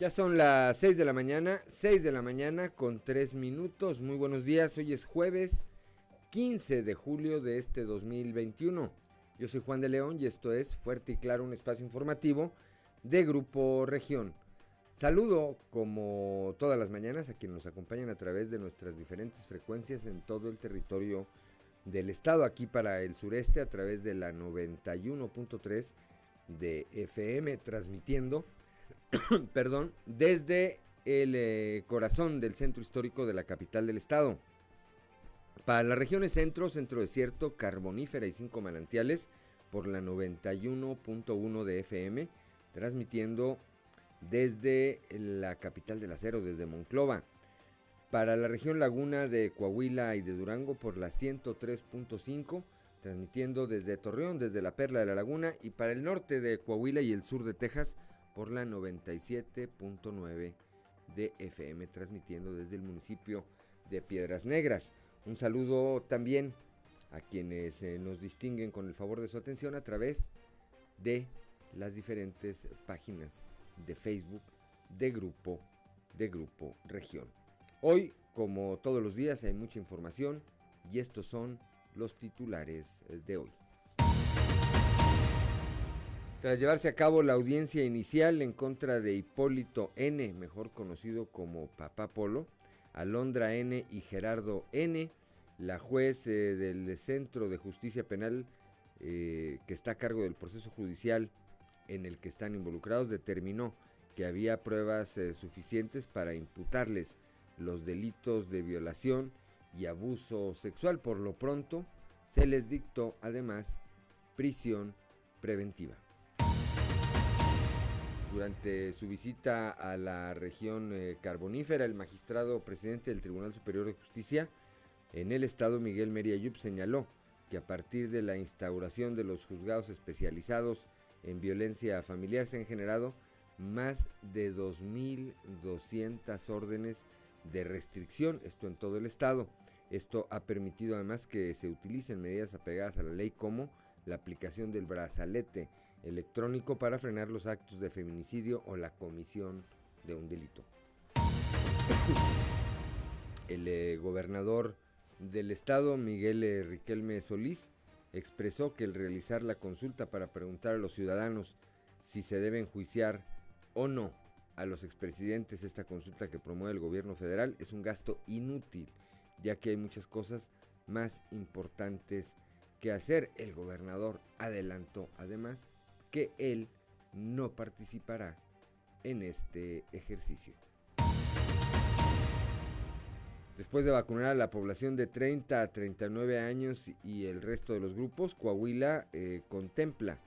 Ya son las 6 de la mañana, 6 de la mañana con 3 minutos. Muy buenos días, hoy es jueves 15 de julio de este 2021. Yo soy Juan de León y esto es Fuerte y Claro, un espacio informativo de Grupo Región. Saludo como todas las mañanas a quienes nos acompañan a través de nuestras diferentes frecuencias en todo el territorio del estado, aquí para el sureste a través de la 91.3 de FM, transmitiendo perdón, desde el eh, corazón del centro histórico de la capital del estado. Para las regiones centro, centro desierto, carbonífera y cinco manantiales, por la 91.1 de FM, transmitiendo desde la capital del acero, desde Monclova. Para la región laguna de Coahuila y de Durango por la 103.5, transmitiendo desde Torreón, desde la Perla de la Laguna, y para el norte de Coahuila y el sur de Texas por la 97.9 de FM, transmitiendo desde el municipio de Piedras Negras. Un saludo también a quienes eh, nos distinguen con el favor de su atención a través de las diferentes páginas de Facebook de Grupo, de Grupo Región. Hoy, como todos los días, hay mucha información y estos son los titulares eh, de hoy. Tras llevarse a cabo la audiencia inicial en contra de Hipólito N., mejor conocido como Papá Polo, Alondra N. y Gerardo N., la juez eh, del Centro de Justicia Penal eh, que está a cargo del proceso judicial en el que están involucrados determinó que había pruebas eh, suficientes para imputarles los delitos de violación y abuso sexual. Por lo pronto, se les dictó además prisión preventiva. Durante su visita a la región eh, carbonífera, el magistrado presidente del Tribunal Superior de Justicia en el estado, Miguel Meriayub, señaló que a partir de la instauración de los juzgados especializados en violencia familiar se han generado más de 2.200 órdenes de restricción, esto en todo el estado. Esto ha permitido además que se utilicen medidas apegadas a la ley como la aplicación del brazalete electrónico para frenar los actos de feminicidio o la comisión de un delito. El eh, gobernador del estado, Miguel eh, Riquelme Solís, expresó que el realizar la consulta para preguntar a los ciudadanos si se deben juiciar o no a los expresidentes, esta consulta que promueve el gobierno federal es un gasto inútil, ya que hay muchas cosas más importantes que hacer. El gobernador adelantó además que él no participará en este ejercicio. Después de vacunar a la población de 30 a 39 años y el resto de los grupos, Coahuila eh, contempla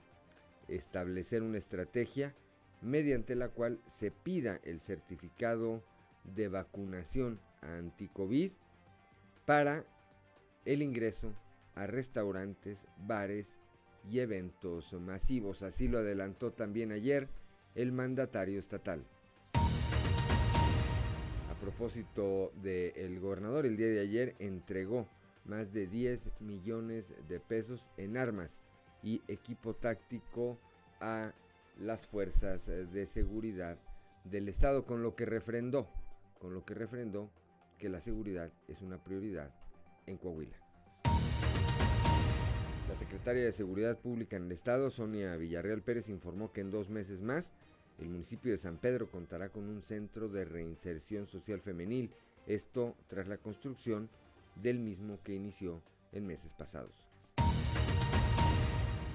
establecer una estrategia mediante la cual se pida el certificado de vacunación anti-COVID para el ingreso a restaurantes, bares y eventos masivos. Así lo adelantó también ayer el mandatario estatal. A propósito del gobernador, el día de ayer entregó más de 10 millones de pesos en armas y equipo táctico a las fuerzas de seguridad del estado, con lo que refrendó, con lo que refrendó que la seguridad es una prioridad en Coahuila. La secretaria de Seguridad Pública en el Estado, Sonia Villarreal Pérez, informó que en dos meses más el municipio de San Pedro contará con un centro de reinserción social femenil, esto tras la construcción del mismo que inició en meses pasados.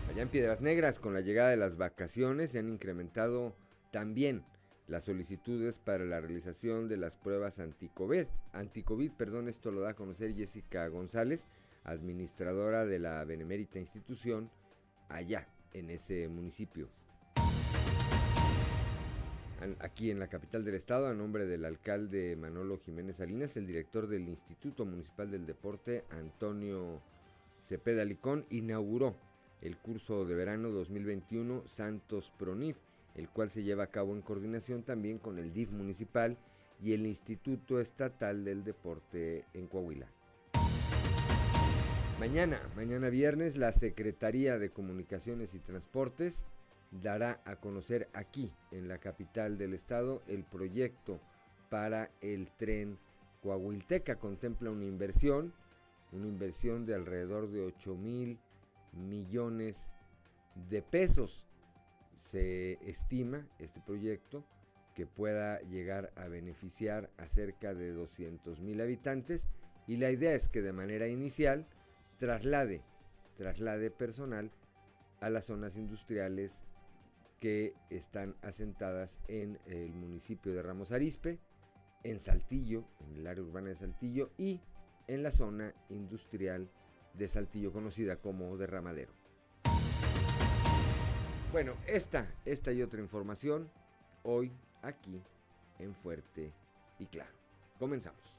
Allá en Piedras Negras, con la llegada de las vacaciones, se han incrementado también las solicitudes para la realización de las pruebas anticovid. Perdón, esto lo da a conocer Jessica González, administradora de la benemérita institución allá en ese municipio. Aquí en la capital del estado, a nombre del alcalde Manolo Jiménez Salinas, el director del Instituto Municipal del Deporte, Antonio Cepeda Licón, inauguró el curso de verano 2021 Santos Pronif, el cual se lleva a cabo en coordinación también con el DIF municipal y el Instituto Estatal del Deporte en Coahuila. Mañana, mañana viernes, la Secretaría de Comunicaciones y Transportes dará a conocer aquí, en la capital del estado, el proyecto para el tren Coahuilteca. Contempla una inversión, una inversión de alrededor de 8 mil millones de pesos. Se estima este proyecto que pueda llegar a beneficiar a cerca de 200 mil habitantes y la idea es que de manera inicial traslade, traslade personal a las zonas industriales que están asentadas en el municipio de Ramos Arispe, en Saltillo, en el área urbana de Saltillo y en la zona industrial de Saltillo conocida como Derramadero. Bueno, esta, esta y otra información hoy aquí en Fuerte y Claro. Comenzamos.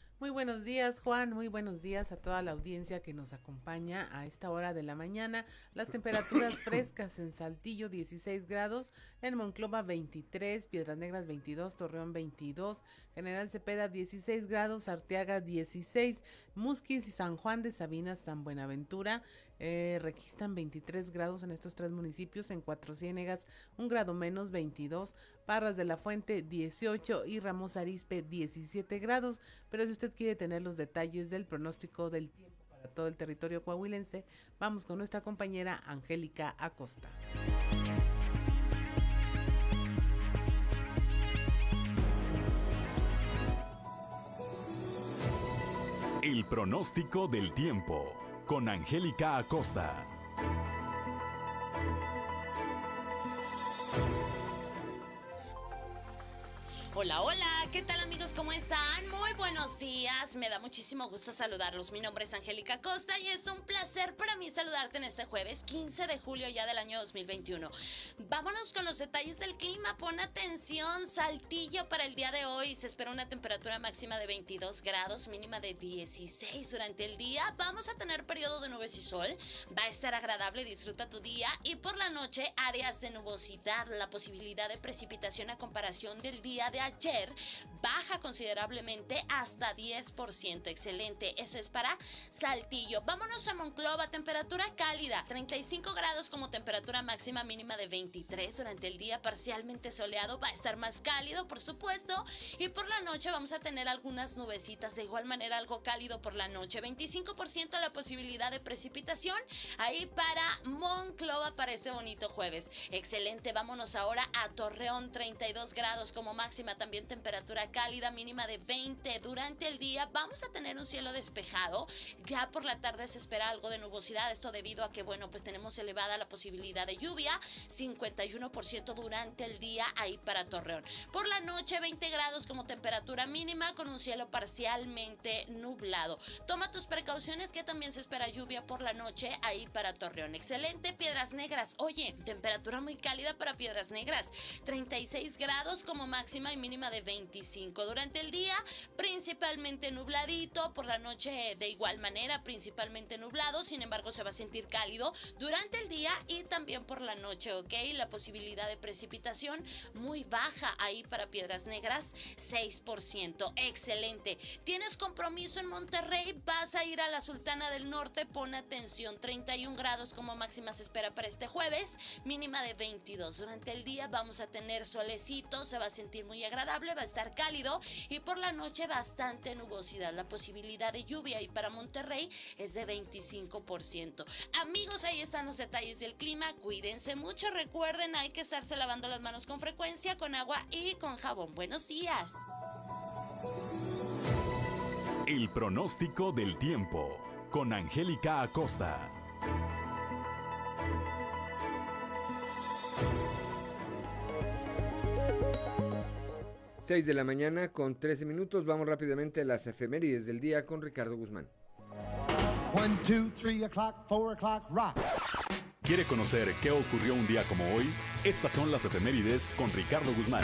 Muy buenos días, Juan. Muy buenos días a toda la audiencia que nos acompaña a esta hora de la mañana. Las temperaturas frescas en Saltillo 16 grados, en Monclova 23, Piedras Negras 22, Torreón 22, General Cepeda 16 grados, Arteaga 16, Musquis y San Juan de Sabinas, San Buenaventura eh, registran 23 grados en estos tres municipios, en Cuatro Ciénegas un grado menos 22, Parras de la Fuente 18 y Ramos Arispe 17 grados. Pero si usted quiere tener los detalles del pronóstico del tiempo para todo el territorio coahuilense, vamos con nuestra compañera Angélica Acosta. El pronóstico del tiempo con Angélica Acosta. Hola, hola, ¿qué tal amigos? ¿Cómo están? Muy buenos días, me da muchísimo gusto saludarlos. Mi nombre es Angélica Costa y es un placer para mí saludarte en este jueves 15 de julio ya del año 2021. Vámonos con los detalles del clima, pon atención, saltillo para el día de hoy. Se espera una temperatura máxima de 22 grados, mínima de 16 durante el día. Vamos a tener periodo de nubes y sol, va a estar agradable, disfruta tu día y por la noche áreas de nubosidad, la posibilidad de precipitación a comparación del día de ayer baja considerablemente hasta 10%. Excelente. Eso es para Saltillo. Vámonos a Monclova. Temperatura cálida. 35 grados como temperatura máxima mínima de 23 durante el día parcialmente soleado. Va a estar más cálido, por supuesto. Y por la noche vamos a tener algunas nubecitas. De igual manera algo cálido por la noche. 25% la posibilidad de precipitación. Ahí para Monclova para este bonito jueves. Excelente. Vámonos ahora a Torreón. 32 grados como máxima también temperatura cálida, mínima de 20 durante el día. Vamos a tener un cielo despejado. Ya por la tarde se espera algo de nubosidad. Esto debido a que, bueno, pues tenemos elevada la posibilidad de lluvia. 51% durante el día ahí para Torreón. Por la noche 20 grados como temperatura mínima con un cielo parcialmente nublado. Toma tus precauciones que también se espera lluvia por la noche ahí para Torreón. Excelente, Piedras Negras. Oye, temperatura muy cálida para Piedras Negras. 36 grados como máxima y mínima de 25. Durante el día, principalmente nubladito, por la noche de igual manera, principalmente nublado, sin embargo se va a sentir cálido durante el día y también por la noche, ¿ok? La posibilidad de precipitación muy baja ahí para Piedras Negras, 6%. Excelente. ¿Tienes compromiso en Monterrey? Vas a ir a la Sultana del Norte, pon atención, 31 grados como máxima se espera para este jueves, mínima de 22. Durante el día vamos a tener solecito, se va a sentir muy agradable, va a estar cálido y por la noche bastante nubosidad. La posibilidad de lluvia y para Monterrey es de 25%. Amigos, ahí están los detalles del clima. Cuídense mucho. Recuerden, hay que estarse lavando las manos con frecuencia, con agua y con jabón. Buenos días. El pronóstico del tiempo con Angélica Acosta. 6 de la mañana con 13 minutos. Vamos rápidamente a las efemérides del día con Ricardo Guzmán. One, two, three o'clock, four o'clock, rock. ¿Quiere conocer qué ocurrió un día como hoy? Estas son las efemérides con Ricardo Guzmán.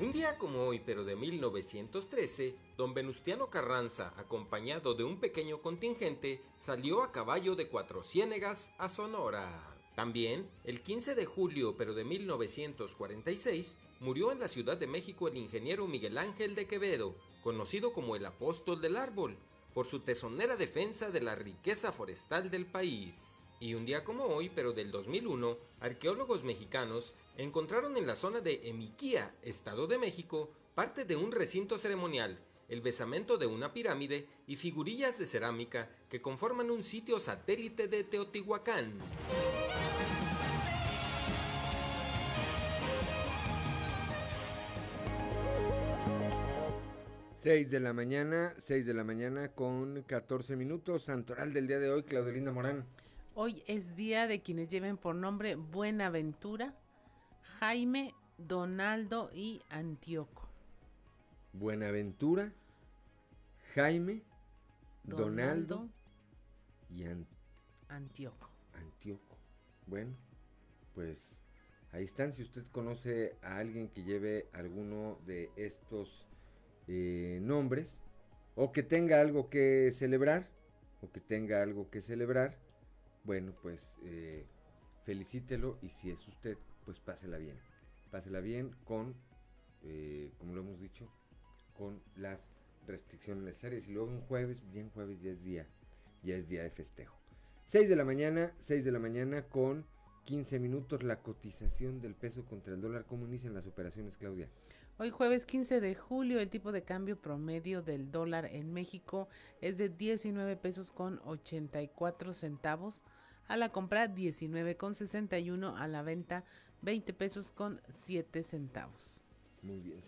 Un día como hoy, pero de 1913, don Venustiano Carranza, acompañado de un pequeño contingente, salió a caballo de Cuatro Ciénegas a Sonora. También, el 15 de julio, pero de 1946, murió en la Ciudad de México el ingeniero Miguel Ángel de Quevedo, conocido como el apóstol del árbol, por su tesonera defensa de la riqueza forestal del país. Y un día como hoy, pero del 2001, arqueólogos mexicanos encontraron en la zona de Emiquía, Estado de México, parte de un recinto ceremonial, el besamento de una pirámide y figurillas de cerámica que conforman un sitio satélite de Teotihuacán. 6 de la mañana, 6 de la mañana con 14 minutos. Santoral del día de hoy, Claudelina Morán. Hoy es día de quienes lleven por nombre Buenaventura, Jaime, Donaldo y Antíoco. Buenaventura, Jaime, Donaldo, y Antíoco. Antíoco. Bueno, pues ahí están. Si usted conoce a alguien que lleve alguno de estos eh, nombres o que tenga algo que celebrar o que tenga algo que celebrar, bueno, pues eh, felicítelo y si es usted, pues pásela bien. Pásela bien con, eh, como lo hemos dicho, con las restricciones necesarias. Y luego un jueves, bien jueves ya es día, ya es día de festejo. 6 de la mañana, 6 de la mañana con 15 minutos la cotización del peso contra el dólar. ¿Cómo inician las operaciones, Claudia? Hoy jueves 15 de julio el tipo de cambio promedio del dólar en México es de 19 pesos con 84 centavos, a la compra 19 con 61, a la venta 20 pesos con 7 centavos. Muy bien,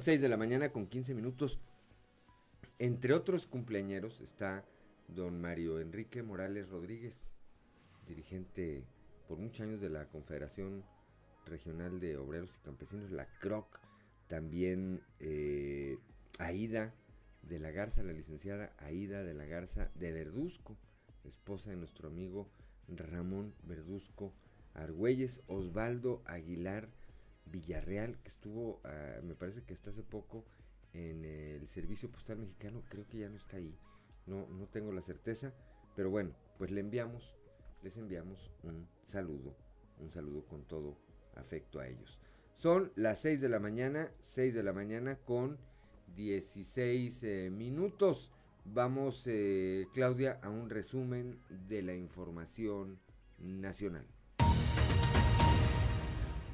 6 de, la mañana con 15 minutos. Entre otros cumpleañeros está don Mario Enrique Morales Rodríguez, dirigente por muchos años de la Confederación Regional de Obreros y Campesinos, la CROC también eh, Aida de la Garza, la licenciada Aida de la Garza de Verduzco, esposa de nuestro amigo Ramón Verduzco Argüelles, Osvaldo Aguilar Villarreal, que estuvo, ah, me parece que hasta hace poco en el Servicio Postal Mexicano, creo que ya no está ahí, no, no tengo la certeza, pero bueno, pues le enviamos, les enviamos un saludo, un saludo con todo afecto a ellos. Son las 6 de la mañana, 6 de la mañana con 16 eh, minutos. Vamos, eh, Claudia, a un resumen de la información nacional.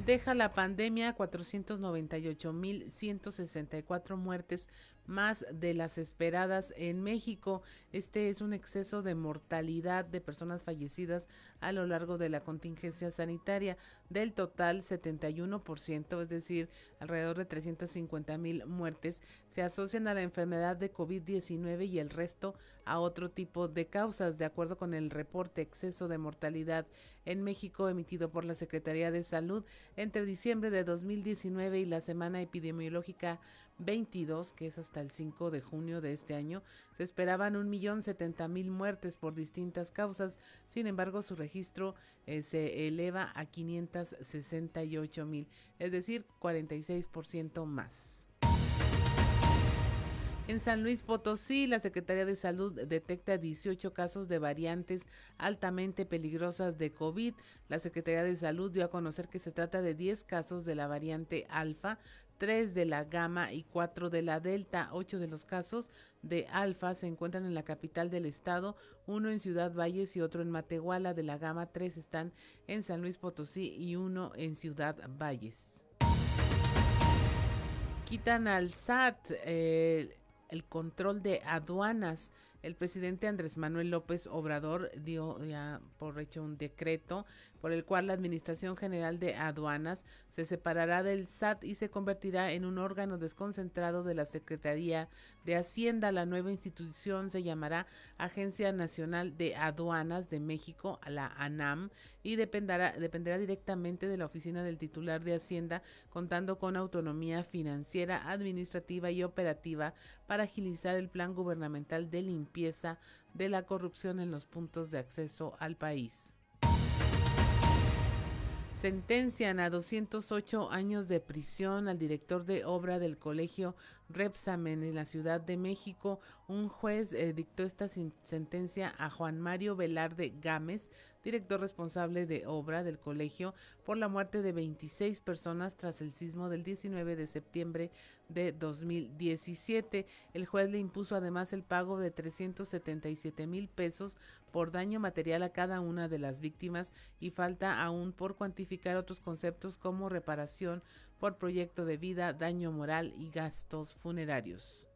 Deja la pandemia 498.164 muertes más de las esperadas en México. Este es un exceso de mortalidad de personas fallecidas a lo largo de la contingencia sanitaria. Del total, 71%, es decir, alrededor de 350 mil muertes, se asocian a la enfermedad de COVID-19 y el resto a otro tipo de causas, de acuerdo con el reporte exceso de mortalidad en México emitido por la Secretaría de Salud entre diciembre de 2019 y la semana epidemiológica 22, que es hasta el 5 de junio de este año, se esperaban un millón setenta mil muertes por distintas causas. Sin embargo, su registro eh, se eleva a 568 mil, es decir, 46% más. En San Luis Potosí, la Secretaría de Salud detecta 18 casos de variantes altamente peligrosas de COVID. La Secretaría de Salud dio a conocer que se trata de 10 casos de la variante alfa, 3 de la Gama y 4 de la Delta. Ocho de los casos de Alfa se encuentran en la capital del estado, uno en Ciudad Valles y otro en Matehuala. De la Gama, tres están en San Luis Potosí y uno en Ciudad Valles. Quitan al SAT eh, el control de aduanas el presidente Andrés Manuel López Obrador dio ya por hecho un decreto por el cual la Administración General de Aduanas se separará del SAT y se convertirá en un órgano desconcentrado de la Secretaría de Hacienda. La nueva institución se llamará Agencia Nacional de Aduanas de México, la ANAM, y dependerá, directamente de la oficina del titular de Hacienda, contando con autonomía financiera, administrativa y operativa para agilizar el plan gubernamental de de la corrupción en los puntos de acceso al país. Sentencian a 208 años de prisión al director de obra del colegio Repsamen en la Ciudad de México. Un juez eh, dictó esta sentencia a Juan Mario Velarde Gámez, director responsable de obra del colegio, por la muerte de 26 personas tras el sismo del 19 de septiembre de 2017. El juez le impuso además el pago de 377 mil pesos por daño material a cada una de las víctimas y falta aún por cuantificar otros conceptos como reparación por proyecto de vida, daño moral y gastos funerarios.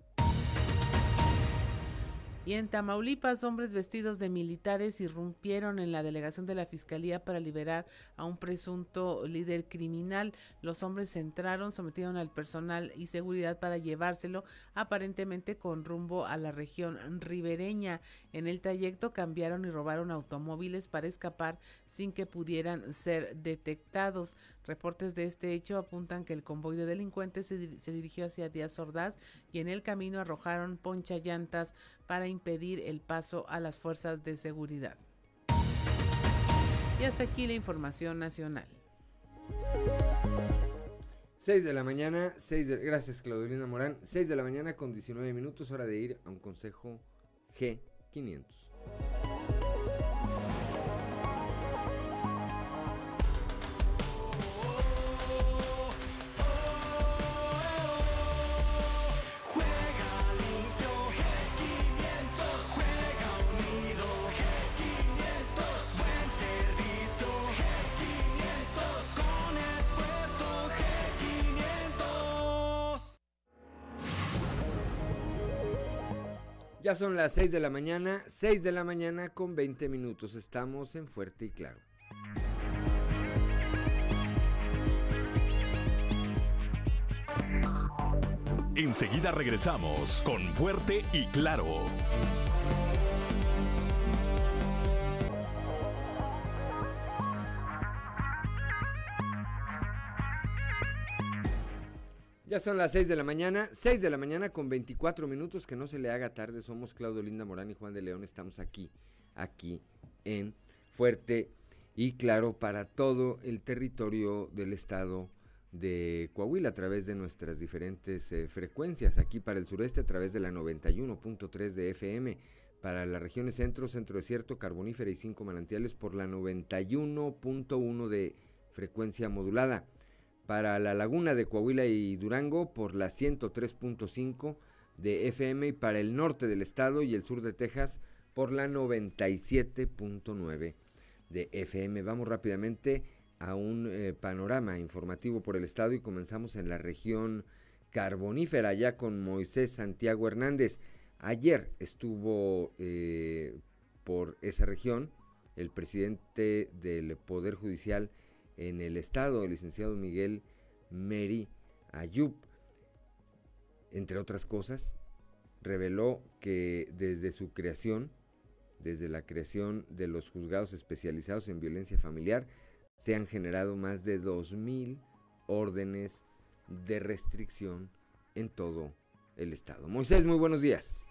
Y en Tamaulipas, hombres vestidos de militares irrumpieron en la delegación de la Fiscalía para liberar a un presunto líder criminal. Los hombres entraron, sometieron al personal y seguridad para llevárselo, aparentemente con rumbo a la región ribereña. En el trayecto cambiaron y robaron automóviles para escapar sin que pudieran ser detectados. Reportes de este hecho apuntan que el convoy de delincuentes se, dirigió hacia Díaz Ordaz y en el camino arrojaron poncha llantas para impedir el paso a las fuerzas de seguridad. Y hasta aquí la información nacional. 6 de la mañana, 6 de, gracias Claudelina Morán, 6 de la mañana con 19 minutos, hora de ir a un consejo G500. Ya son las 6 de la mañana, 6 de la mañana con 20 minutos. Estamos en Fuerte y Claro. Enseguida regresamos con Fuerte y Claro. Ya son las 6 de la mañana, 6 de la mañana con 24 minutos, que no se le haga tarde. Somos Claudio Linda Morán y Juan de León. Estamos aquí, aquí en Fuerte y Claro para todo el territorio del estado de Coahuila a través de nuestras diferentes eh, frecuencias. Aquí para el sureste a través de la 91.3 de FM. Para las regiones centro, centro desierto, carbonífera y cinco manantiales por la 91.1 de frecuencia modulada para la laguna de Coahuila y Durango por la 103.5 de FM y para el norte del estado y el sur de Texas por la 97.9 de FM. Vamos rápidamente a un eh, panorama informativo por el estado y comenzamos en la región carbonífera ya con Moisés Santiago Hernández. Ayer estuvo eh, por esa región el presidente del Poder Judicial en el estado, el licenciado Miguel Meri Ayub. Entre otras cosas, reveló que desde su creación, desde la creación de los juzgados especializados en violencia familiar, se han generado más de 2.000 órdenes de restricción en todo el estado. Moisés, muy buenos días.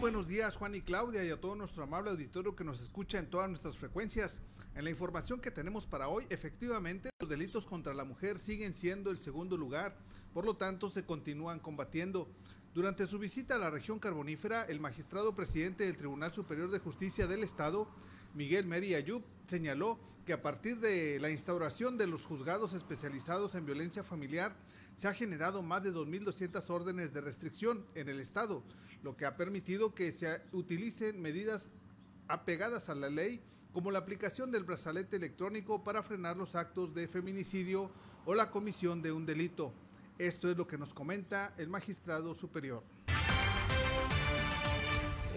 Buenos días Juan y Claudia y a todo nuestro amable auditorio que nos escucha en todas nuestras frecuencias. En la información que tenemos para hoy, efectivamente los delitos contra la mujer siguen siendo el segundo lugar, por lo tanto se continúan combatiendo. Durante su visita a la región carbonífera, el magistrado presidente del Tribunal Superior de Justicia del Estado, Miguel Meri Ayub, señaló que a partir de la instauración de los juzgados especializados en violencia familiar, se ha generado más de 2.200 órdenes de restricción en el Estado, lo que ha permitido que se utilicen medidas apegadas a la ley, como la aplicación del brazalete electrónico para frenar los actos de feminicidio o la comisión de un delito. Esto es lo que nos comenta el magistrado superior.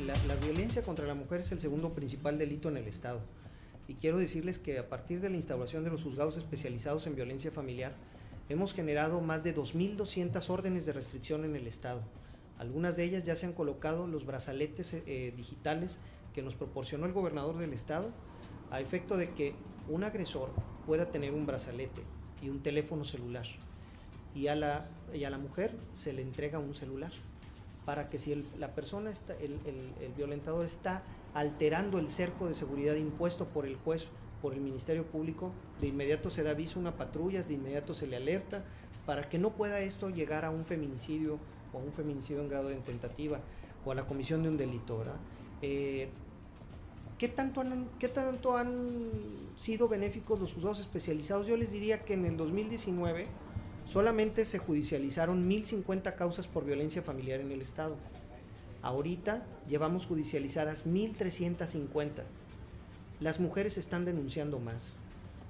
La, violencia contra la mujer es el segundo principal delito en el Estado. Y quiero decirles que a partir de la instauración de los juzgados especializados en violencia familiar, hemos generado más de 2.200 órdenes de restricción en el Estado. Algunas de ellas ya se han colocado los brazaletes eh, digitales que nos proporcionó el gobernador del Estado a efecto de que un agresor pueda tener un brazalete y un teléfono celular y a la, y a la mujer se le entrega un celular para que si la persona, el, el, violentador está alterando el cerco de seguridad impuesto por el juez, por el Ministerio Público, de inmediato se da aviso a una patrulla, de inmediato se le alerta para que no pueda esto llegar a un feminicidio o a un feminicidio en grado de tentativa o a la comisión de un delito. Eh, ¿qué, tanto han, ¿Qué tanto han sido benéficos los juzgados especializados? Yo les diría que en el 2019 Solamente se judicializaron 1.050 causas por violencia familiar en el Estado. Ahorita llevamos judicializadas 1.350. Las mujeres están denunciando más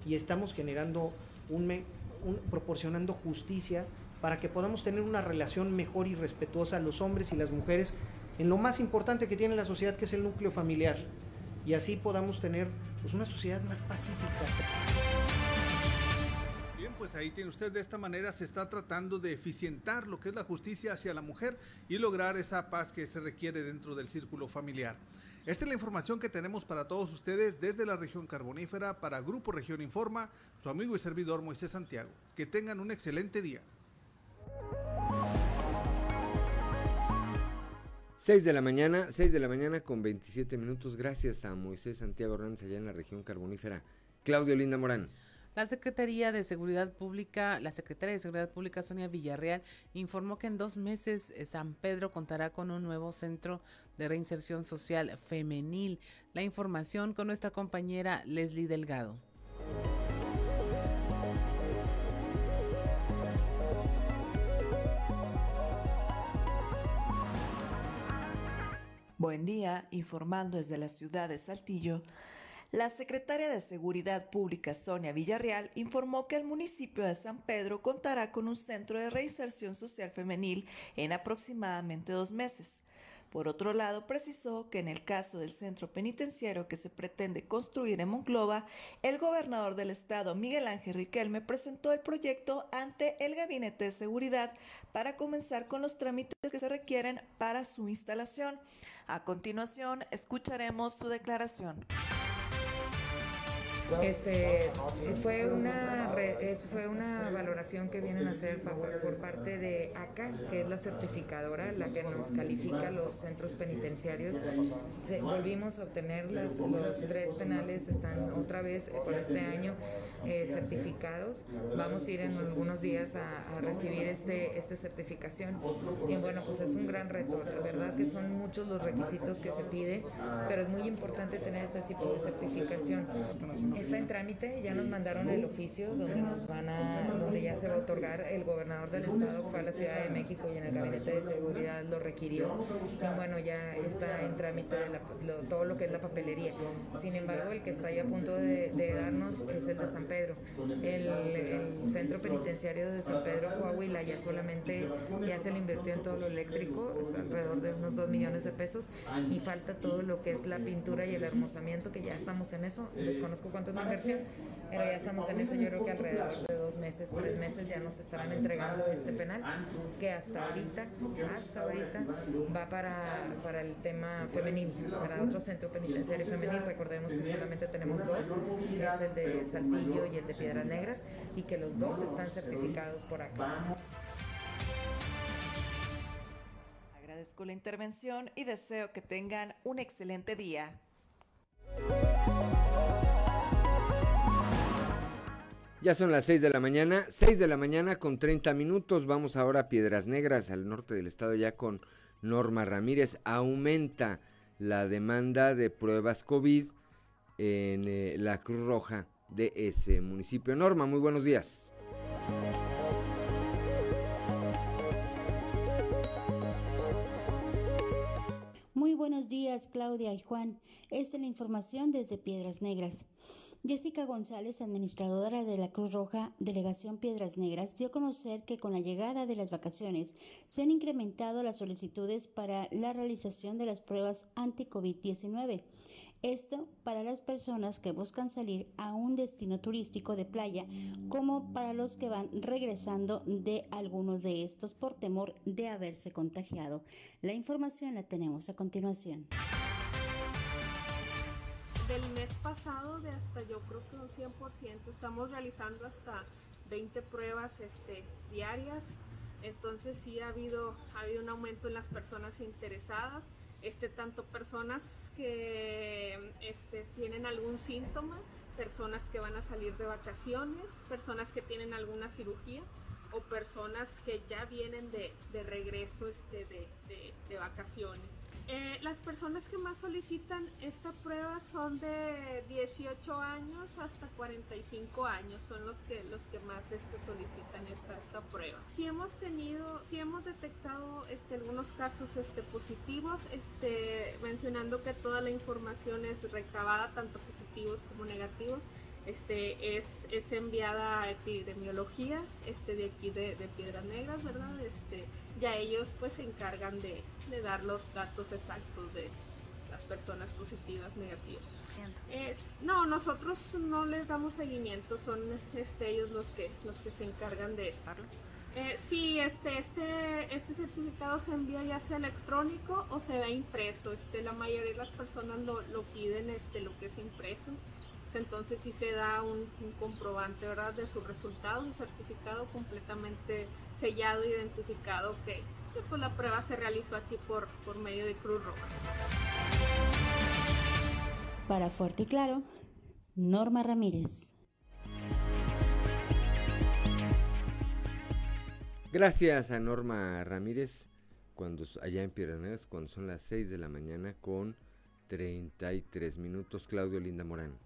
y estamos generando un, proporcionando justicia para que podamos tener una relación mejor y respetuosa los hombres y las mujeres en lo más importante que tiene la sociedad que es el núcleo familiar y así podamos tener pues, una sociedad más pacífica pues ahí tiene usted, de esta manera se está tratando de eficientar lo que es la justicia hacia la mujer y lograr esa paz que se requiere dentro del círculo familiar. Esta es la información que tenemos para todos ustedes desde la región carbonífera para Grupo Región Informa, su amigo y servidor Moisés Santiago. Que tengan un excelente día. 6 de la mañana, 6 de la mañana con 27 minutos. Gracias a Moisés Santiago Hernández allá en la región carbonífera. Claudio Linda Morán. La Secretaría de Seguridad Pública, la Secretaria de Seguridad Pública Sonia Villarreal informó que en dos meses eh, San Pedro contará con un nuevo centro de reinserción social femenil. La información con nuestra compañera Leslie Delgado. Buen día, informando desde la ciudad de Saltillo. La secretaria de Seguridad Pública, Sonia Villarreal, informó que el municipio de San Pedro contará con un centro de reinserción social femenil en aproximadamente dos meses. Por otro lado, precisó que en el caso del centro penitenciario que se pretende construir en Monclova, el gobernador del estado, Miguel Ángel Riquelme, presentó el proyecto ante el Gabinete de Seguridad para comenzar con los trámites que se requieren para su instalación. A continuación, escucharemos su declaración. Este, fue una fue una valoración que vienen a hacer por, parte de ACA, que es la certificadora, la que nos califica los centros penitenciarios. Volvimos a obtener los tres penales, están otra vez por este año eh, certificados. Vamos a ir en algunos días a, recibir este esta certificación. Y bueno, pues es un gran reto. La verdad que son muchos los requisitos que se pide, pero es muy importante tener este tipo de certificación está en trámite, ya nos mandaron el oficio donde nos van a, donde ya se va a otorgar, el gobernador del estado fue a la Ciudad de México y en el gabinete de seguridad lo requirió y bueno ya está en trámite todo lo que es la papelería. Sin embargo, el que está ya a punto de, darnos es el de San Pedro. El, centro penitenciario de San Pedro, Coahuila, ya solamente ya se le invirtió en todo lo eléctrico, alrededor de unos 2 millones de pesos y falta todo lo que es la pintura y el hermosamiento, que ya estamos en eso. Desconozco cuánto inversión, pero ya estamos en eso. Yo creo que alrededor de dos meses, tres meses ya nos estarán entregando este penal, que hasta ahorita, hasta ahorita va para, para el tema femenil, para otro centro penitenciario femenil. Recordemos que solamente tenemos dos, que es el de Saltillo y el de Piedras Negras, y que los dos están certificados por acá. Agradezco la intervención y deseo que tengan un excelente día. Ya son las 6 de la mañana, 6 de la mañana con 30 minutos. Vamos ahora a Piedras Negras, al norte del estado, ya con Norma Ramírez. Aumenta la demanda de pruebas COVID en eh, la Cruz Roja de ese municipio. Norma, muy buenos días. Muy buenos días, Claudia y Juan. Esta es la información desde Piedras Negras. Jessica González, administradora de la Cruz Roja, Delegación Piedras Negras, dio a conocer que con la llegada de las vacaciones se han incrementado las solicitudes para la realización de las pruebas anti-COVID-19. Esto para las personas que buscan salir a un destino turístico de playa, como para los que van regresando de alguno de estos por temor de haberse contagiado. La información la tenemos a continuación pasado de hasta yo creo que un 100%, estamos realizando hasta 20 pruebas este, diarias, entonces sí ha habido, ha habido un aumento en las personas interesadas, este, tanto personas que este, tienen algún síntoma, personas que van a salir de vacaciones, personas que tienen alguna cirugía o personas que ya vienen de, de regreso este, de, de, de vacaciones. Eh, las personas que más solicitan esta prueba son de 18 años hasta 45 años, son los que los que más este, solicitan esta, esta prueba. Si hemos tenido, si hemos detectado este, algunos casos este, positivos, este, mencionando que toda la información es recabada, tanto positivos como negativos, este, es, es enviada a epidemiología este, de aquí de, de Piedras Negras, ¿verdad? Este, ya ellos pues se encargan de, de dar los datos exactos de las personas positivas, negativas. Es, no, nosotros no les damos seguimiento, son este, ellos los que, los que se encargan de estarlo. Eh, sí, este, este, este certificado se envía ya sea electrónico o se da impreso. Este, la mayoría de las personas lo, lo piden este, lo que es impreso entonces sí se da un, comprobante ¿verdad? de su resultado, su certificado completamente sellado, identificado que, pues, la prueba se realizó aquí por, por medio de Cruz Roja. Para Fuerte y Claro, Norma Ramírez. Gracias a Norma Ramírez, cuando allá en Piedras cuando son las 6 de la mañana con 33 minutos, Claudio Linda Morán.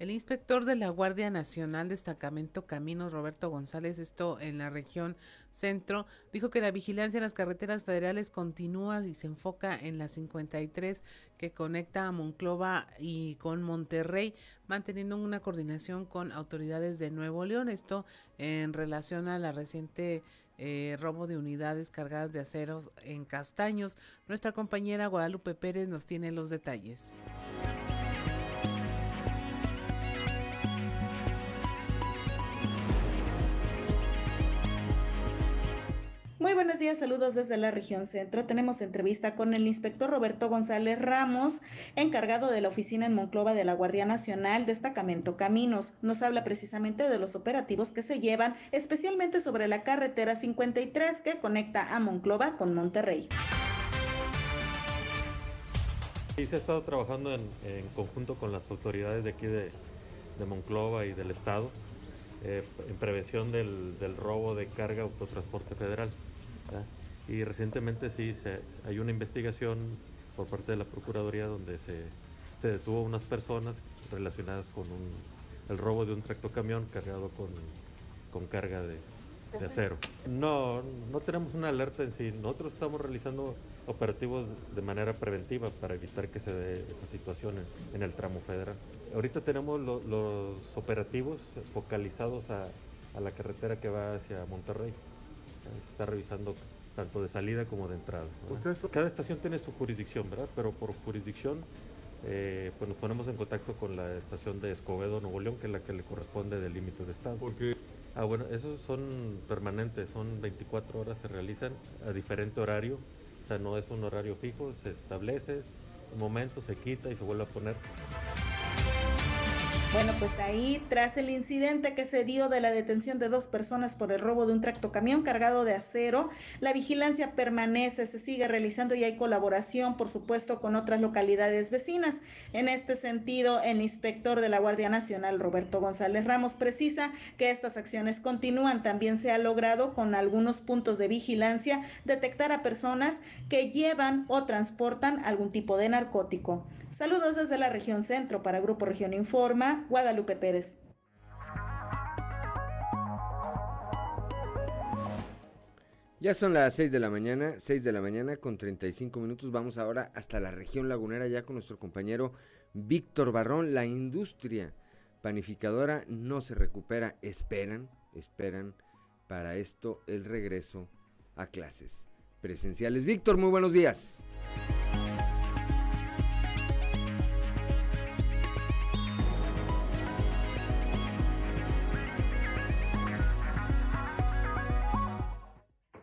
El inspector de la Guardia Nacional Destacamento Caminos, Roberto González, esto en la región centro, dijo que la vigilancia en las carreteras federales continúa y se enfoca en la 53 que conecta a Monclova y con Monterrey, manteniendo una coordinación con autoridades de Nuevo León. Esto en relación a la reciente eh, robo de unidades cargadas de aceros en Castaños. Nuestra compañera Guadalupe Pérez nos tiene los detalles. Muy buenos días, saludos desde la región centro. Tenemos entrevista con el inspector Roberto González Ramos, encargado de la oficina en Monclova de la Guardia Nacional, destacamento Caminos. Nos habla precisamente de los operativos que se llevan, especialmente sobre la carretera 53 que conecta a Monclova con Monterrey. Sí, se ha estado trabajando en, conjunto con las autoridades de aquí de, Monclova y del Estado eh, en prevención del, del robo de carga autotransporte federal. Y recientemente sí hay una investigación por parte de la Procuraduría donde se, se detuvo unas personas relacionadas con un, el robo de un tractocamión cargado con, con carga de, de acero. No, no tenemos una alerta en sí. Nosotros estamos realizando operativos de manera preventiva para evitar que se dé esa situación en, el tramo federal. Ahorita tenemos los operativos focalizados a, a, la carretera que va hacia Monterrey. Se está revisando tanto de salida como de entrada. Cada estación tiene su jurisdicción, ¿verdad? Pero por jurisdicción eh, pues nos ponemos en contacto con la estación de Escobedo, Nuevo León, que es la que le corresponde del límite de estado. ¿Por qué? Ah, bueno, esos son permanentes, son 24 horas, se realizan a diferente horario, o sea, no es un horario fijo, se establece, un momento se quita y se vuelve a poner. Bueno, pues ahí, tras el incidente que se dio de la detención de dos personas por el robo de un tractocamión cargado de acero, la vigilancia permanece, se sigue realizando y hay colaboración, por supuesto, con otras localidades vecinas. En este sentido, el inspector de la Guardia Nacional, Roberto González Ramos, precisa que estas acciones continúan. También se ha logrado, con algunos puntos de vigilancia, detectar a personas que llevan o transportan algún tipo de narcótico. Saludos desde la región centro para Grupo Región Informa, Guadalupe Pérez. Ya son las 6 de la mañana, 6 de la mañana con 35 minutos. Vamos ahora hasta la región lagunera ya con nuestro compañero Víctor Barrón. La industria panificadora no se recupera, esperan, esperan para esto el regreso a clases presenciales. Víctor, muy buenos días.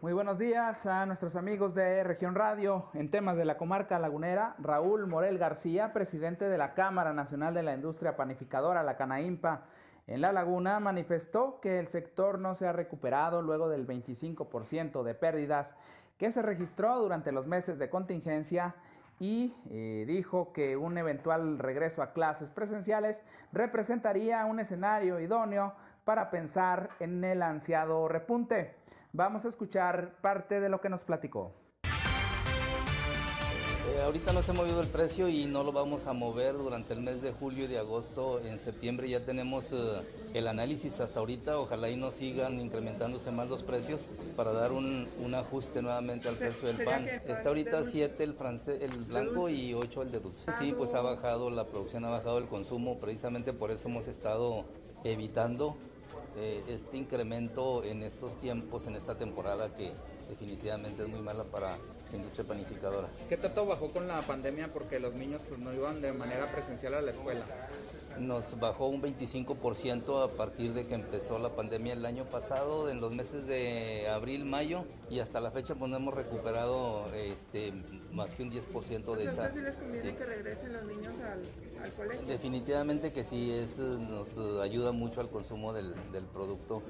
Muy buenos días a nuestros amigos de Región Radio. En temas de la comarca lagunera, Raúl Morel García, presidente de la Cámara Nacional de la Industria Panificadora, la Canaimpa, en La Laguna, manifestó que el sector no se ha recuperado luego del 25% de pérdidas que se registró durante los meses de contingencia y eh, dijo que un eventual regreso a clases presenciales representaría un escenario idóneo para pensar en el ansiado repunte. Vamos a escuchar parte de lo que nos platicó. Eh, ahorita no se ha movido el precio y no lo vamos a mover durante el mes de julio y de agosto. En septiembre ya tenemos eh, el análisis hasta ahorita. Ojalá y no sigan incrementándose más los precios para dar un, ajuste nuevamente al precio del pan. Está ahorita 7 el, francés, el blanco y 8 el de dulce. Sí, pues ha bajado la producción, ha bajado el consumo. Precisamente por eso hemos estado evitando eh, este incremento en estos tiempos, en esta temporada que definitivamente es muy mala para la industria panificadora. ¿Qué tanto bajó con la pandemia porque los niños pues, no iban de manera presencial a la escuela? Nos bajó un 25% a partir de que empezó la pandemia el año pasado, en los meses de abril, mayo, y hasta la fecha pues no hemos recuperado este, más que un 10% de esa. les conviene que regresen los niños al, colegio? Definitivamente que sí, es, nos ayuda mucho al consumo del, producto,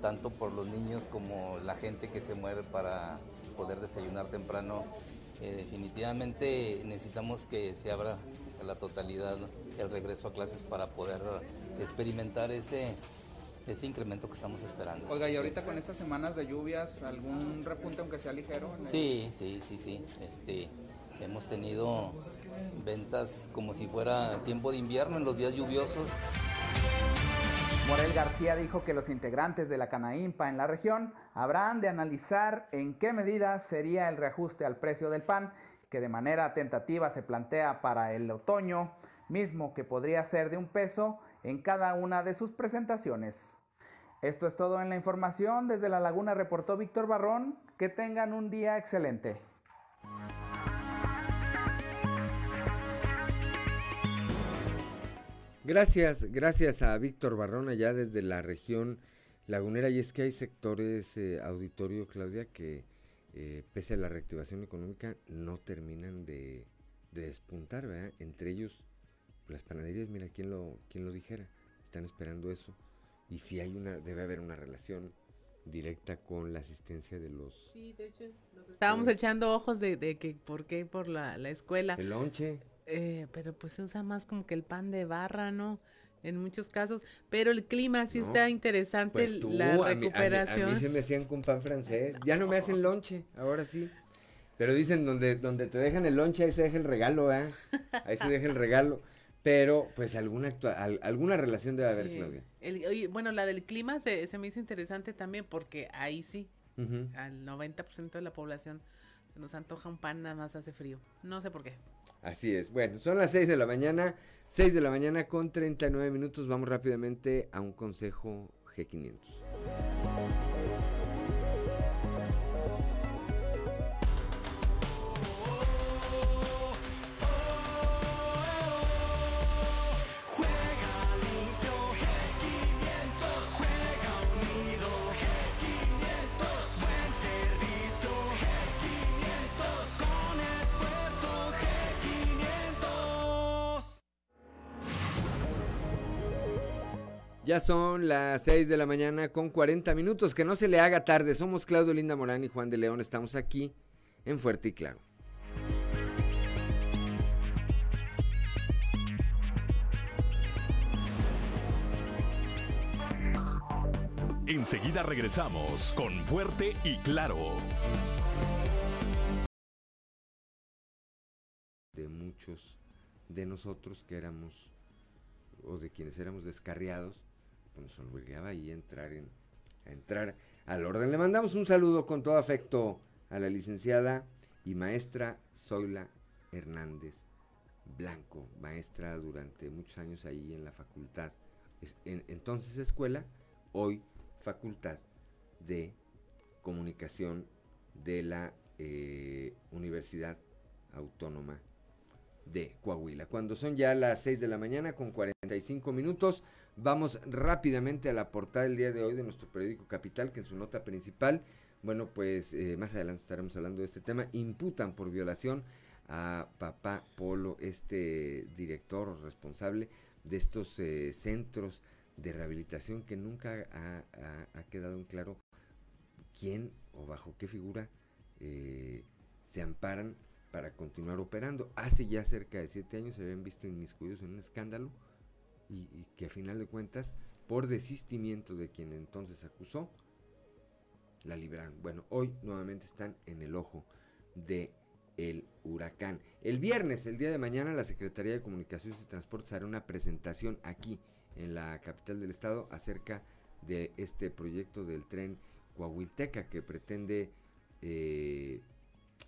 tanto por los niños como la gente que se mueve para poder desayunar temprano. Eh, definitivamente necesitamos que se abra la totalidad el regreso a clases para poder experimentar ese, ese incremento que estamos esperando. Oiga, y ahorita con estas semanas de lluvias, ¿algún repunte aunque sea ligero? Sí, sí, sí, sí. Este, hemos tenido ventas como si fuera tiempo de invierno en los días lluviosos. Morel García dijo que los integrantes de la Canaimpa en la región habrán de analizar en qué medida sería el reajuste al precio del pan que de manera tentativa se plantea para el otoño mismo que podría ser de un peso en cada una de sus presentaciones. Esto es todo en la información. Desde La Laguna reportó Víctor Barrón. Que tengan un día excelente. Gracias, gracias a Víctor Barrón allá desde la región lagunera. Y es que hay sectores, eh, auditorio Claudia, que eh, pese a la reactivación económica no terminan de, de despuntar, ¿verdad? Entre ellos las panaderías, mira, ¿quién lo, quién lo dijera? Están esperando eso. Y si hay una, debe haber una relación directa con la asistencia de los... Sí, de hecho, estábamos echando ojos de, de, que por qué por la, la escuela. El lonche. Eh, pero pues se usa más como que el pan de barra, ¿no? En muchos casos, pero el clima sí está interesante, pues la recuperación. A mí, se me hacían con pan francés, ya no me hacen lonche, ahora sí. Pero dicen donde, donde te dejan el lonche, ahí se deja el regalo, ¿eh? Ahí se deja el regalo. Pero, pues, alguna, alguna relación debe haber, Claudia. El, bueno, la del clima se, se, me hizo interesante también porque ahí sí, al 90% de la población se nos antoja un pan, nada más hace frío. No sé por qué. Así es. Bueno, son las 6 de la mañana, 6 de la mañana con 39 minutos. Vamos rápidamente a un consejo G500. Ya son las 6 de la mañana con 40 minutos. Que no se le haga tarde. Somos Claudio Linda Morán y Juan de León. Estamos aquí en Fuerte y Claro. Enseguida regresamos con Fuerte y Claro. De muchos de nosotros que éramos, o de quienes éramos descarriados, nos obligaba ahí entrar, en, entrar al orden. Le mandamos un saludo con todo afecto a la licenciada y maestra Zoila Hernández Blanco, maestra durante muchos años ahí en la facultad, entonces escuela, hoy Facultad de Comunicación de la eh, Universidad Autónoma de Coahuila. Cuando son ya las 6 de la mañana con 45 minutos, vamos rápidamente a la portada del día de hoy de nuestro periódico Capital, que en su nota principal, bueno, pues eh, más adelante estaremos hablando de este tema, imputan por violación a papá Polo, este director responsable de estos eh, centros de rehabilitación que nunca ha, quedado en claro quién o bajo qué figura eh, se amparan para continuar operando. Hace ya cerca de siete años se habían visto inmiscuidos en un escándalo y, que a final de cuentas, por desistimiento de quien entonces acusó, la libraron. Bueno, hoy nuevamente están en el ojo de el huracán. El viernes, el día de mañana, la Secretaría de Comunicaciones y Transportes hará una presentación aquí en la capital del estado acerca de este proyecto del tren Coahuilteca que pretende eh,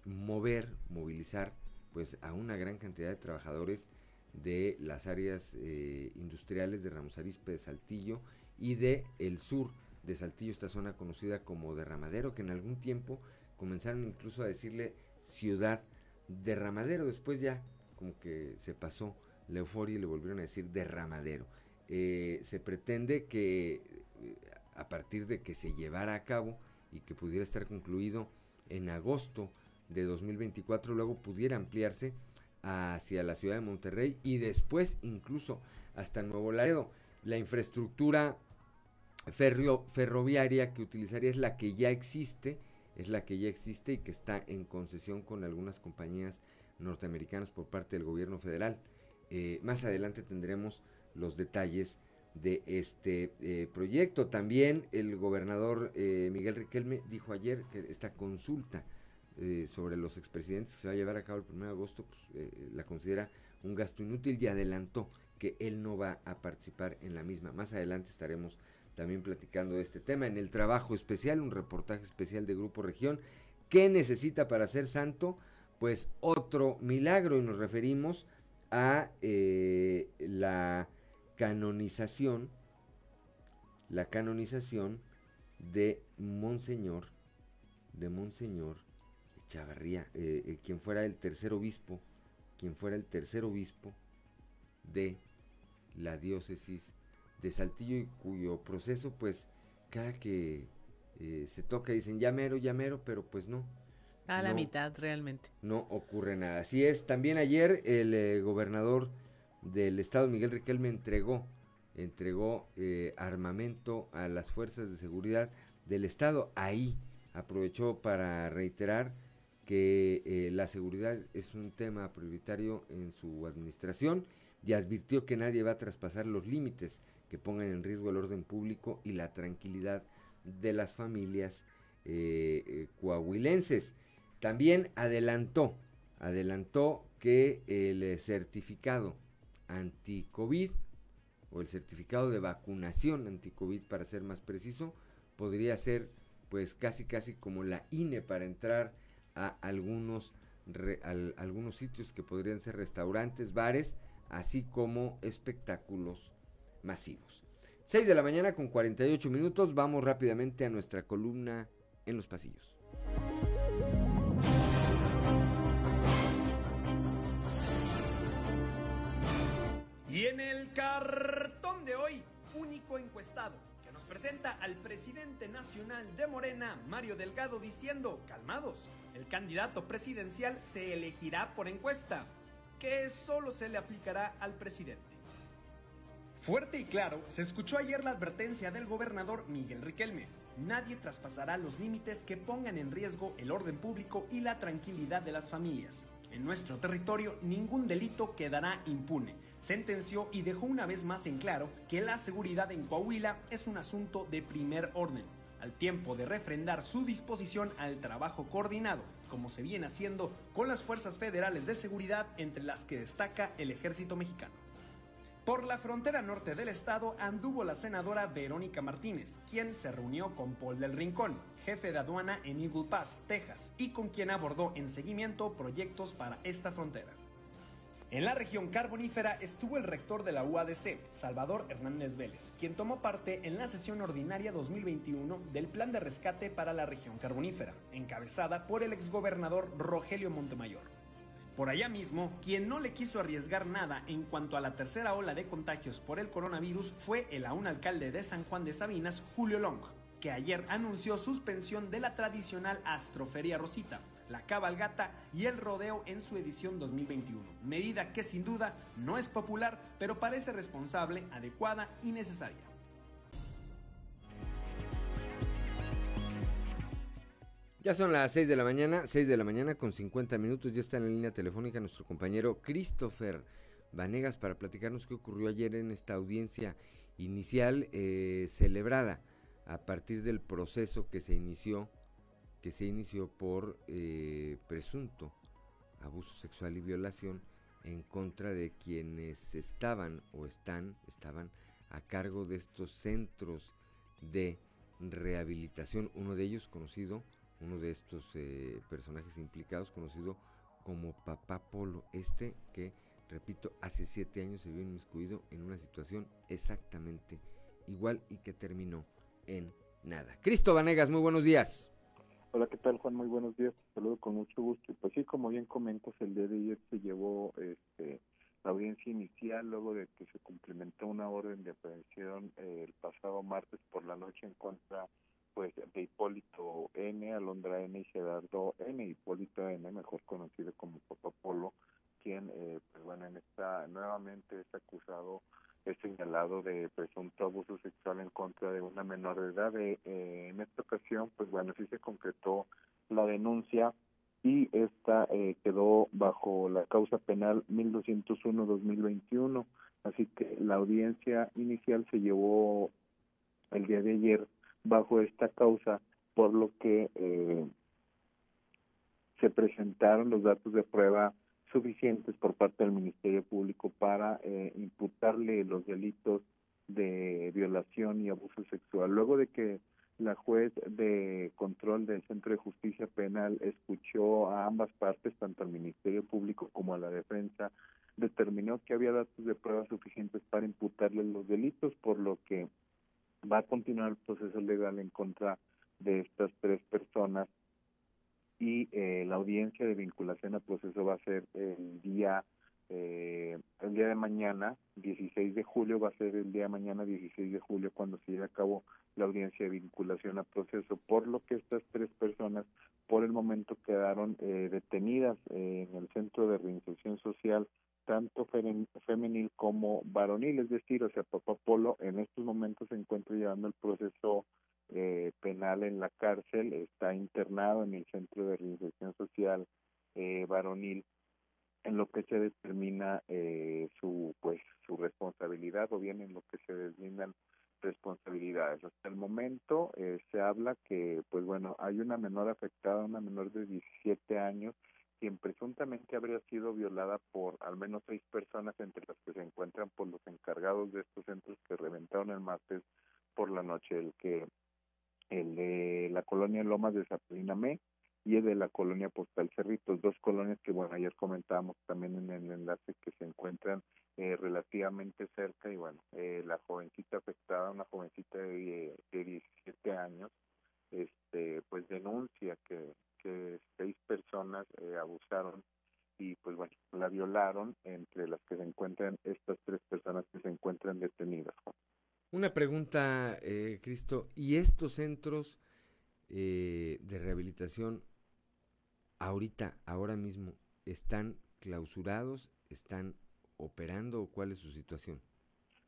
mover, movilizar pues a una gran cantidad de trabajadores de las áreas eh, industriales de Ramos Arizpe de Saltillo y de el sur de Saltillo, esta zona conocida como Derramadero, que en algún tiempo comenzaron incluso a decirle ciudad derramadero, después ya como que se pasó la euforia y le volvieron a decir derramadero. Eh, se pretende que eh, a partir de que se llevara a cabo y que pudiera estar concluido en agosto de 2024, luego pudiera ampliarse hacia la ciudad de Monterrey y después incluso hasta Nuevo Laredo. La infraestructura ferroviaria que utilizaría es la que ya existe, es la que ya existe y que está en concesión con algunas compañías norteamericanas por parte del gobierno federal. Eh, más adelante tendremos los detalles de este eh, proyecto. También el gobernador eh, Miguel Riquelme dijo ayer que esta consulta eh, sobre los expresidentes que se va a llevar a cabo el 1 de agosto pues, la considera un gasto inútil y adelantó que él no va a participar en la misma. Más adelante estaremos también platicando de este tema. En el trabajo especial, un reportaje especial de Grupo Región. ¿Qué necesita para ser santo? Pues otro milagro y nos referimos a la canonización, la canonización de Monseñor, de Monseñor Chavarría, eh, eh, quien fuera el tercer obispo, quien fuera el tercer obispo de la diócesis de Saltillo y cuyo proceso pues cada que eh, se toca dicen llamero, llamero, pero pues no. A la mitad realmente. No ocurre nada. Así es, también ayer el gobernador del Estado, Miguel Riquelme, entregó, entregó eh, armamento a las fuerzas de seguridad del Estado. Ahí aprovechó para reiterar que eh, la seguridad es un tema prioritario en su administración y advirtió que nadie va a traspasar los límites que pongan en riesgo el orden público y la tranquilidad de las familias eh, coahuilenses. También adelantó, adelantó que el certificado anti-COVID o el certificado de vacunación anti-COVID para ser más preciso, podría ser pues casi casi como la INE para entrar a algunos, algunos sitios que podrían ser restaurantes, bares, así como espectáculos masivos. 6 de la mañana con 48 minutos, vamos rápidamente a nuestra columna en los pasillos. Y en el cartón de hoy, único encuestado, presenta al presidente nacional de Morena, Mario Delgado, diciendo, calmados, el candidato presidencial se elegirá por encuesta, que solo se le aplicará al presidente. Fuerte y claro, se escuchó ayer la advertencia del gobernador Miguel Riquelme. Nadie traspasará los límites que pongan en riesgo el orden público y la tranquilidad de las familias. En nuestro territorio ningún delito quedará impune. Sentenció y dejó una vez más en claro que la seguridad en Coahuila es un asunto de primer orden, al tiempo de refrendar su disposición al trabajo coordinado, como se viene haciendo con las fuerzas federales de seguridad entre las que destaca el ejército mexicano. Por la frontera norte del estado anduvo la senadora Verónica Martínez, quien se reunió con Paul del Rincón, jefe de aduana en Eagle Pass, Texas, y con quien abordó en seguimiento proyectos para esta frontera. En la región carbonífera estuvo el rector de la UADC, Salvador Hernández Vélez, quien tomó parte en la sesión ordinaria 2021 del Plan de Rescate para la región carbonífera, encabezada por el exgobernador Rogelio Montemayor. Por allá mismo, quien no le quiso arriesgar nada en cuanto a la tercera ola de contagios por el coronavirus fue el aún alcalde de San Juan de Sabinas, Julio Long, que ayer anunció suspensión de la tradicional Astroferia Rosita, la cabalgata y el rodeo en su edición 2021. Medida que sin duda no es popular, pero parece responsable, adecuada y necesaria. Ya son las 6 de la mañana, 6 de la mañana con 50 minutos. Ya está en la línea telefónica nuestro compañero Christopher Vanegas para platicarnos qué ocurrió ayer en esta audiencia inicial eh, celebrada a partir del proceso que se inició que se inició por eh, presunto abuso sexual y violación en contra de quienes estaban o están estaban a cargo de estos centros de rehabilitación uno de ellos conocido uno de estos eh, personajes implicados conocido como Papá Polo este que repito hace siete años se vio inmiscuido en una situación exactamente igual y que terminó en nada Cristo Vanegas muy buenos días Hola, ¿qué tal Juan? Muy buenos días. Te saludo con mucho gusto. Pues sí, como bien comentas, el día de ayer se llevó este, la audiencia inicial luego de que se cumplimentó una orden de aprehensión eh, el pasado martes por la noche en contra pues de Hipólito N, Alondra N y Gerardo N, Hipólito N, mejor conocido como Papá Polo, quien, eh, pues bueno, en esta nuevamente es acusado es señalado de presunto abuso sexual en contra de una menor de edad. Eh, en esta ocasión, pues bueno, sí se concretó la denuncia y esta eh, quedó bajo la causa penal 1201-2021. Así que la audiencia inicial se llevó el día de ayer bajo esta causa, por lo que eh, se presentaron los datos de prueba suficientes por parte del Ministerio Público para eh, imputarle los delitos de violación y abuso sexual. Luego de que la juez de control del Centro de Justicia Penal escuchó a ambas partes, tanto al Ministerio Público como a la defensa, determinó que había datos de pruebas suficientes para imputarle los delitos, por lo que va a continuar el proceso legal en contra de estas tres personas y eh, la audiencia de vinculación al proceso va a ser el día eh, el día de mañana 16 de julio va a ser el día de mañana 16 de julio cuando se lleve a cabo la audiencia de vinculación al proceso por lo que estas tres personas por el momento quedaron eh, detenidas en el centro de reinserción social tanto femenil como varonil, es decir, o sea, Papá Polo en estos momentos se encuentra llevando el proceso eh, penal en la cárcel, está internado en el Centro de Reinserción Social eh, Varonil, en lo que se determina eh, su pues su responsabilidad o bien en lo que se designan responsabilidades. Hasta el momento eh, se habla que pues bueno hay una menor afectada, una menor de 17 años quien presuntamente habría sido violada por al menos seis personas entre las que se encuentran por los encargados de estos centros que reventaron el martes por la noche, el que el de la colonia Lomas de Zapinamé y el de la colonia Postal Cerritos, dos colonias que, bueno, ayer comentábamos también en el enlace que se encuentran eh, relativamente cerca y, bueno, eh, la jovencita afectada, una jovencita de, de 17 años, este pues denuncia que, que seis personas eh, abusaron y pues bueno, la violaron, entre las que se encuentran estas tres personas que se encuentran detenidas. Una pregunta, eh, Cristo, ¿y estos centros eh, de rehabilitación ahorita, ahora mismo, están clausurados, están operando o cuál es su situación?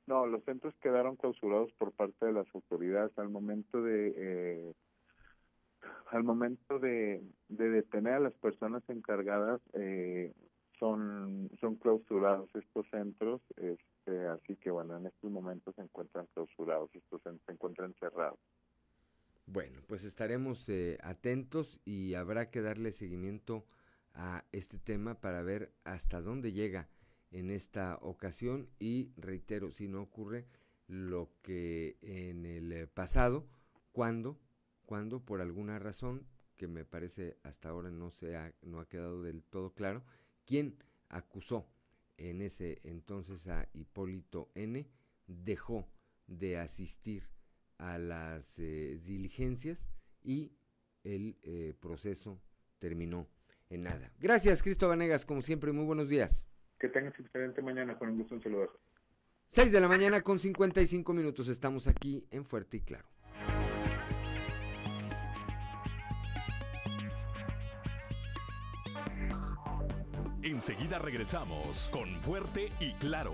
No, los centros quedaron clausurados por parte de las autoridades al momento de eh, al momento de, de, detener a las personas encargadas eh, son son clausurados estos centros este, así que bueno en estos momentos se encuentran clausurados estos centros se encuentran cerrados. Bueno pues estaremos eh, atentos y habrá que darle seguimiento a este tema para ver hasta dónde llega en esta ocasión y reitero si no ocurre lo que en el pasado cuando cuando por alguna razón que me parece hasta ahora no se ha, no ha quedado del todo claro quién acusó en ese entonces a Hipólito N, dejó de asistir a las eh, diligencias y el eh, proceso terminó en nada. Gracias, Cristo Vanegas, como siempre, muy buenos días. Que tengas excelente mañana, con un gusto en saludar. 6 de la mañana con 55 minutos, estamos aquí en Fuerte y Claro. Enseguida regresamos con Fuerte y Claro.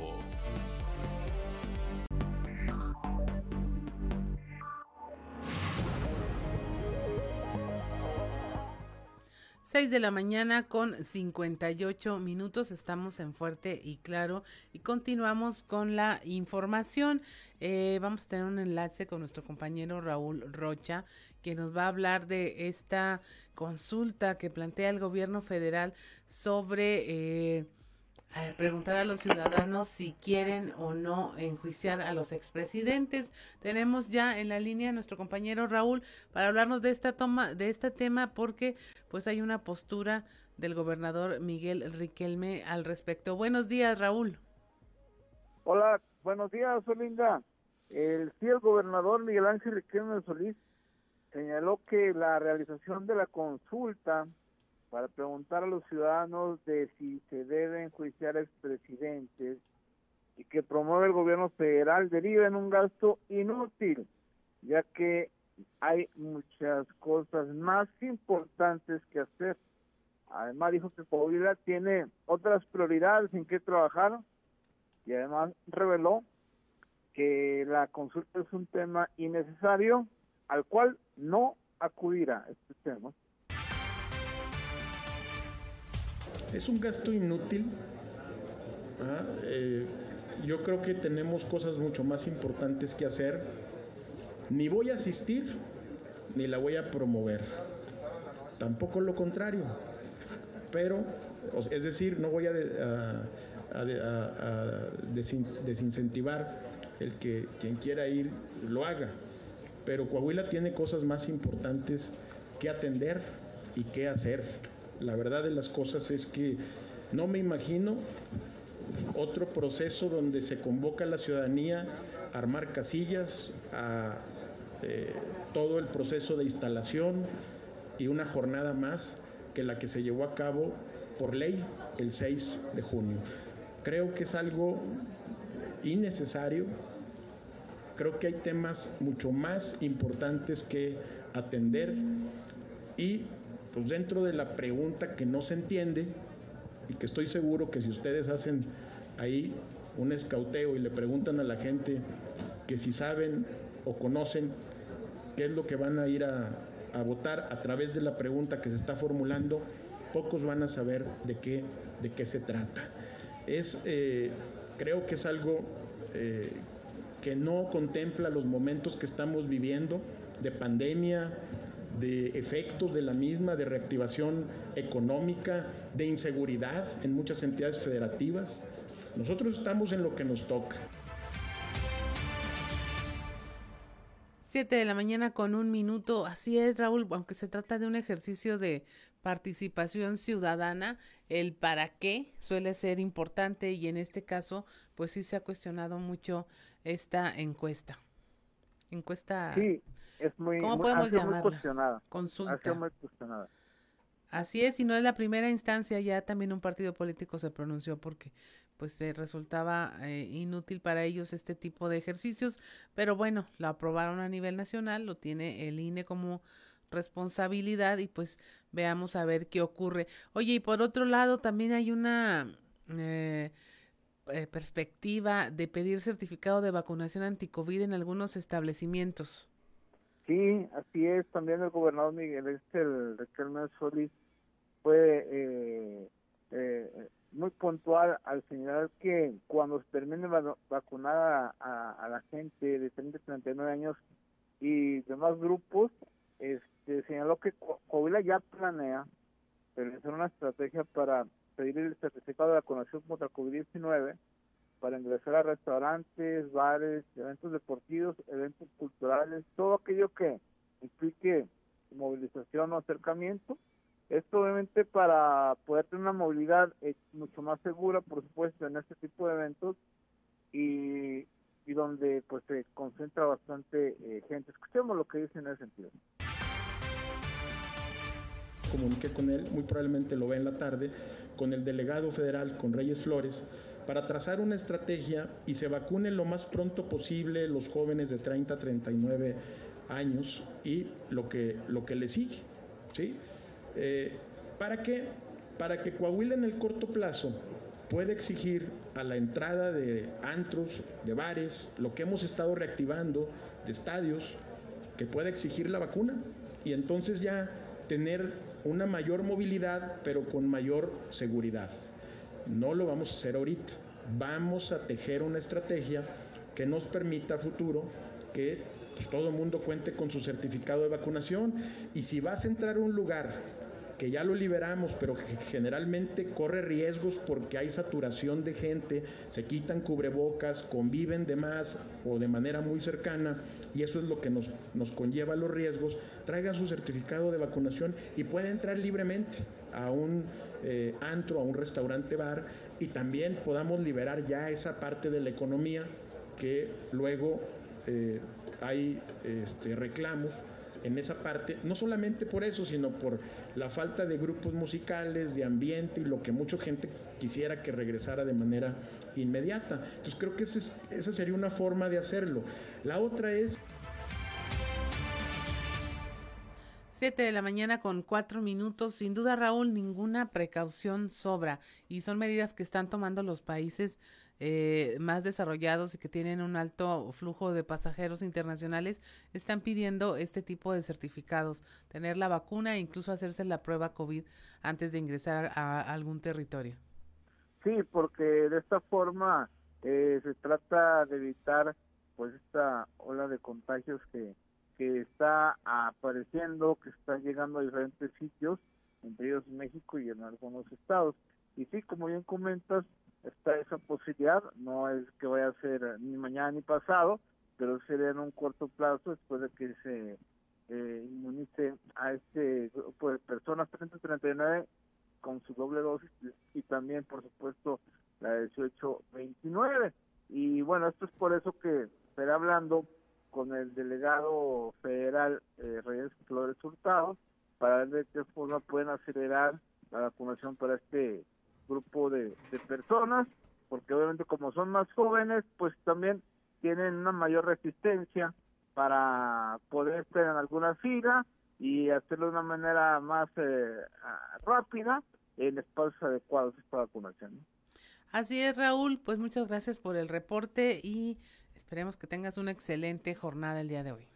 6 de la mañana con 58 minutos. Estamos en Fuerte y Claro y continuamos con la información. Eh, vamos a tener un enlace con nuestro compañero Raúl Rocha, que nos va a hablar de esta consulta que plantea el gobierno federal sobre eh, preguntar a los ciudadanos si quieren o no enjuiciar a los expresidentes. Tenemos ya en la línea a nuestro compañero Raúl para hablarnos de esta toma, de este tema, porque pues hay una postura del gobernador Miguel Riquelme al respecto. Buenos días, Raúl. Hola, buenos días, Olinda. El sí, el gobernador Miguel Ángel Riquelme Solís señaló que la realización de la consulta para preguntar a los ciudadanos de si se deben enjuiciar expresidentes y que promueve el gobierno federal deriva en un gasto inútil, ya que hay muchas cosas más importantes que hacer. Además dijo que Coahuila tiene otras prioridades en que trabajar y además reveló que la consulta es un tema innecesario al cual no acudirá. este Es un gasto inútil. Eh, yo creo que tenemos cosas mucho más importantes que hacer. Ni voy a asistir, ni la voy a promover. Tampoco lo contrario. Pero, es decir, no voy a, desincentivar el que quien quiera ir lo haga. Pero Coahuila tiene cosas más importantes que atender y que hacer. La verdad de las cosas es que no me imagino otro proceso donde se convoca a la ciudadanía a armar casillas, a eh, todo el proceso de instalación y una jornada más que la que se llevó a cabo por ley el 6 de junio. Creo que es algo innecesario, creo que hay temas mucho más importantes que atender y pues dentro de la pregunta que no se entiende y que estoy seguro que si ustedes hacen ahí un escauteo y le preguntan a la gente que si saben o conocen qué es lo que van a ir a, votar a través de la pregunta que se está formulando, pocos van a saber de qué, de qué se trata. Es, eh, creo que es algo eh, que no contempla los momentos que estamos viviendo de pandemia, de efectos de la misma, de reactivación económica, de inseguridad en muchas entidades federativas. Nosotros estamos en lo que nos toca. Siete de la mañana con un minuto. Así es, Raúl, aunque se trata de un ejercicio de participación ciudadana, el para qué suele ser importante y en este caso, pues sí se ha cuestionado mucho esta encuesta. Encuesta. Sí, es muy, ¿Cómo podemos llamarla? cuestionada. Consulta. muy cuestionada. Así es, y no es la primera instancia, ya también un partido político se pronunció porque pues se resultaba eh, inútil para ellos este tipo de ejercicios, pero bueno, lo aprobaron a nivel nacional, lo tiene el INE como responsabilidad y pues veamos a ver qué ocurre. Oye, y por otro lado también hay una eh, eh, perspectiva de pedir certificado de vacunación anticovid en algunos establecimientos. Sí, así es. También el gobernador Miguel este, el Riquelme Solís, fue eh, eh, muy puntual al señalar que cuando se termine vacunada a, la gente de 30 a 39 años y demás grupos, este señaló que Coahuila ya planea realizar una estrategia para pedir el certificado de vacunación contra COVID-19 para ingresar a restaurantes, bares, eventos deportivos, eventos culturales, todo aquello que implique movilización o acercamiento, Esto obviamente para poder tener una movilidad eh, mucho más segura, por supuesto, en este tipo de eventos y, y donde pues se concentra bastante eh, gente. Escuchemos lo que dice en ese sentido. Comuniqué con él, muy probablemente lo ve en la tarde, con el delegado federal, con Reyes Flores, para trazar una estrategia y se vacunen lo más pronto posible los jóvenes de 30 a 39 años y lo que, lo que le sigue. ¿sí? Eh, ¿Para qué? Para que Coahuila en el corto plazo pueda exigir a la entrada de antros, de bares, lo que hemos estado reactivando, de estadios, que pueda exigir la vacuna y entonces ya tener una mayor movilidad, pero con mayor seguridad. No lo vamos a hacer ahorita. Vamos a tejer una estrategia que nos permita a futuro que pues, todo el mundo cuente con su certificado de vacunación. Y si vas a entrar a un lugar que ya lo liberamos, pero que generalmente corre riesgos porque hay saturación de gente, se quitan cubrebocas, conviven de más o de manera muy cercana, y eso es lo que nos, nos conlleva los riesgos, traigan su certificado de vacunación y puede entrar libremente a un eh, antro, a un restaurante bar, y también podamos liberar ya esa parte de la economía que luego eh, hay este, reclamos en esa parte, no solamente por eso, sino por la falta de grupos musicales, de ambiente y lo que mucha gente quisiera que regresara de manera inmediata. Entonces creo que esa sería una forma de hacerlo. La otra es... 7 de la mañana con cuatro minutos. Sin duda, Raúl, ninguna precaución sobra y son medidas que están tomando los países eh, más desarrollados y que tienen un alto flujo de pasajeros internacionales están pidiendo este tipo de certificados, tener la vacuna e incluso hacerse la prueba COVID antes de ingresar a, algún territorio. Sí, porque de esta forma eh, se trata de evitar pues esta ola de contagios que que está apareciendo, que está llegando a diferentes sitios, entre ellos México y en algunos estados. Y sí, como bien comentas, está esa posibilidad, no es que vaya a ser ni mañana ni pasado, pero sería en un corto plazo después de que se eh, inmunice a este grupo de personas 339 con su doble dosis y también, por supuesto, la 18-29. Y bueno, esto es por eso que estaré hablando con el delegado federal eh, Reyes Flores Hurtado para ver de qué forma pueden acelerar la vacunación para este grupo de, personas, porque obviamente como son más jóvenes, pues también tienen una mayor resistencia para poder estar en alguna fila y hacerlo de una manera más eh, rápida en espacios adecuados esta vacunación. Así es, Raúl. Pues muchas gracias por el reporte y Esperemos que tengas una excelente jornada el día de hoy.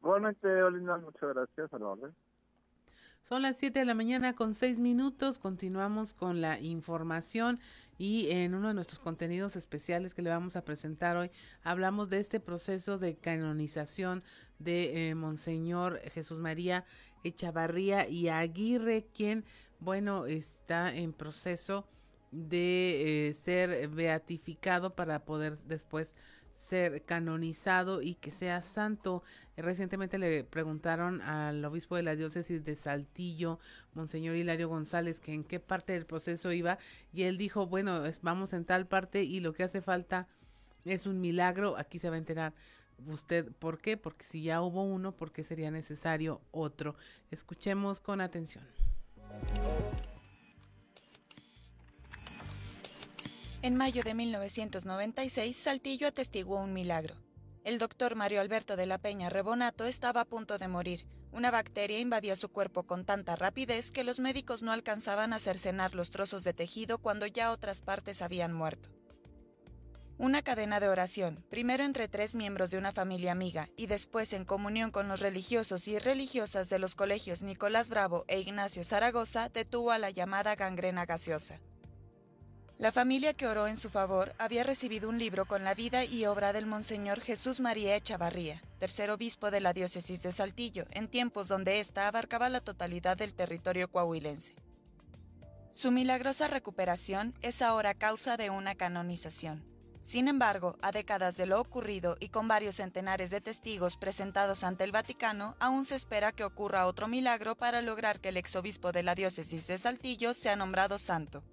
Igualmente, Olinda, muchas gracias. A la orden. Son las 7 de la mañana con 6 minutos. Continuamos con la información y en uno de nuestros contenidos especiales que le vamos a presentar hoy hablamos de este proceso de canonización de eh, Monseñor Jesús María Echavarría y Aguirre, quien, bueno, está en proceso de eh, ser beatificado para poder después ser canonizado y que sea santo. Recientemente le preguntaron al obispo de la diócesis de Saltillo, Monseñor Hilario González, que en qué parte del proceso iba y él dijo, bueno, vamos en tal parte y lo que hace falta es un milagro. Aquí se va a enterar usted por qué, porque si ya hubo uno, ¿por qué sería necesario otro? Escuchemos con atención. En mayo de 1996, Saltillo atestiguó un milagro. El doctor Mario Alberto de la Peña Rebonato estaba a punto de morir. Una bacteria invadía su cuerpo con tanta rapidez que los médicos no alcanzaban a cercenar los trozos de tejido cuando ya otras partes habían muerto. Una cadena de oración, primero entre tres miembros de una familia amiga y después en comunión con los religiosos y religiosas de los colegios Nicolás Bravo e Ignacio Zaragoza, detuvo a la llamada gangrena gaseosa. La familia que oró en su favor había recibido un libro con la vida y obra del Monseñor Jesús María Echavarría, tercer obispo de la diócesis de Saltillo, en tiempos donde ésta abarcaba la totalidad del territorio coahuilense. Su milagrosa recuperación es ahora causa de una canonización. Sin embargo, a décadas de lo ocurrido y con varios centenares de testigos presentados ante el Vaticano, aún se espera que ocurra otro milagro para lograr que el exobispo de la diócesis de Saltillo sea nombrado santo.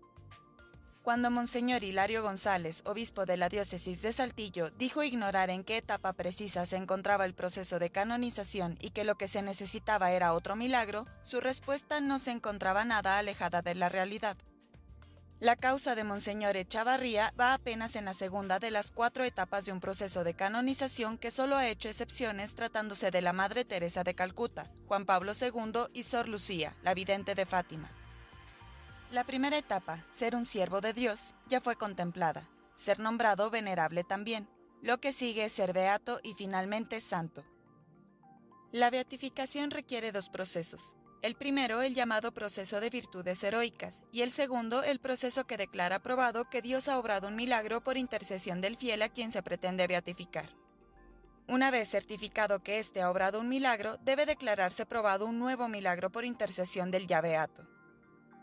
Cuando Monseñor Hilario González, obispo de la diócesis de Saltillo, dijo ignorar en qué etapa precisa se encontraba el proceso de canonización y que lo que se necesitaba era otro milagro, su respuesta no se encontraba nada alejada de la realidad. La causa de Monseñor Echavarría va apenas en la segunda de las cuatro etapas de un proceso de canonización que solo ha hecho excepciones tratándose de la Madre Teresa de Calcuta, Juan Pablo II y Sor Lucía, la vidente de Fátima. La primera etapa, ser un siervo de Dios, ya fue contemplada, ser nombrado venerable también. Lo que sigue es ser beato y finalmente santo. La beatificación requiere dos procesos. El primero, el llamado proceso de virtudes heroicas, y el segundo, el proceso que declara probado que Dios ha obrado un milagro por intercesión del fiel a quien se pretende beatificar. Una vez certificado que éste ha obrado un milagro, debe declararse probado un nuevo milagro por intercesión del ya beato.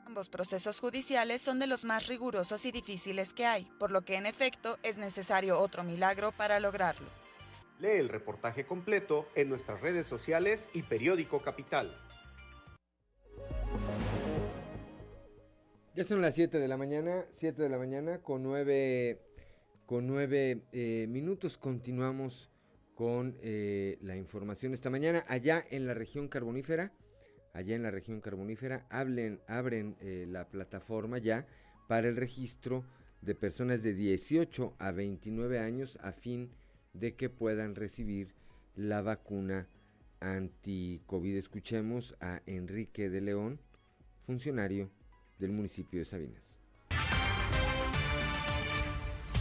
Ambos procesos judiciales son de los más rigurosos y difíciles que hay, por lo que en efecto es necesario otro milagro para lograrlo. Lee el reportaje completo en nuestras redes sociales y periódico Capital. Ya son las 7 de la mañana, 7 de la mañana con 9, con eh, minutos. Continuamos con eh, la información esta mañana. Allá en la región carbonífera, allá en la región carbonífera, hablen, abren eh, la plataforma ya para el registro de personas de 18 a 29 años a fin de que puedan recibir la vacuna anti-COVID. Escuchemos a Enrique de León, funcionario del municipio de Sabinas.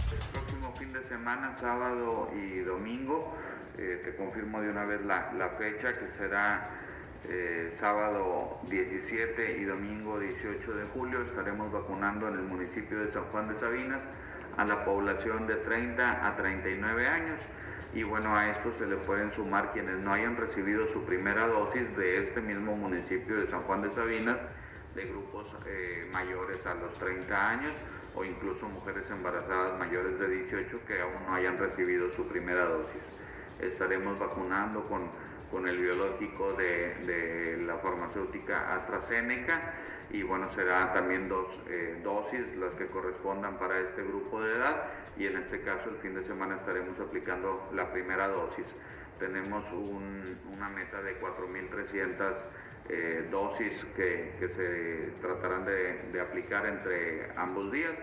El próximo fin de semana, sábado y domingo, eh, te confirmo de una vez la, la fecha que será eh, sábado 17 y domingo 18 de julio estaremos vacunando en el municipio de San Juan de Sabinas a la población de 30 a 39 años y bueno, a esto se le pueden sumar quienes no hayan recibido su primera dosis de este mismo municipio de San Juan de Sabinas, de grupos eh, mayores a los 30 años o incluso mujeres embarazadas mayores de 18 que aún no hayan recibido su primera dosis. Estaremos vacunando con con el biológico de, la farmacéutica AstraZeneca y bueno, será también dos eh, dosis las que correspondan para este grupo de edad y en este caso el fin de semana estaremos aplicando la primera dosis. Tenemos una meta de 4.300 eh, dosis que, se tratarán de, de aplicar entre ambos días,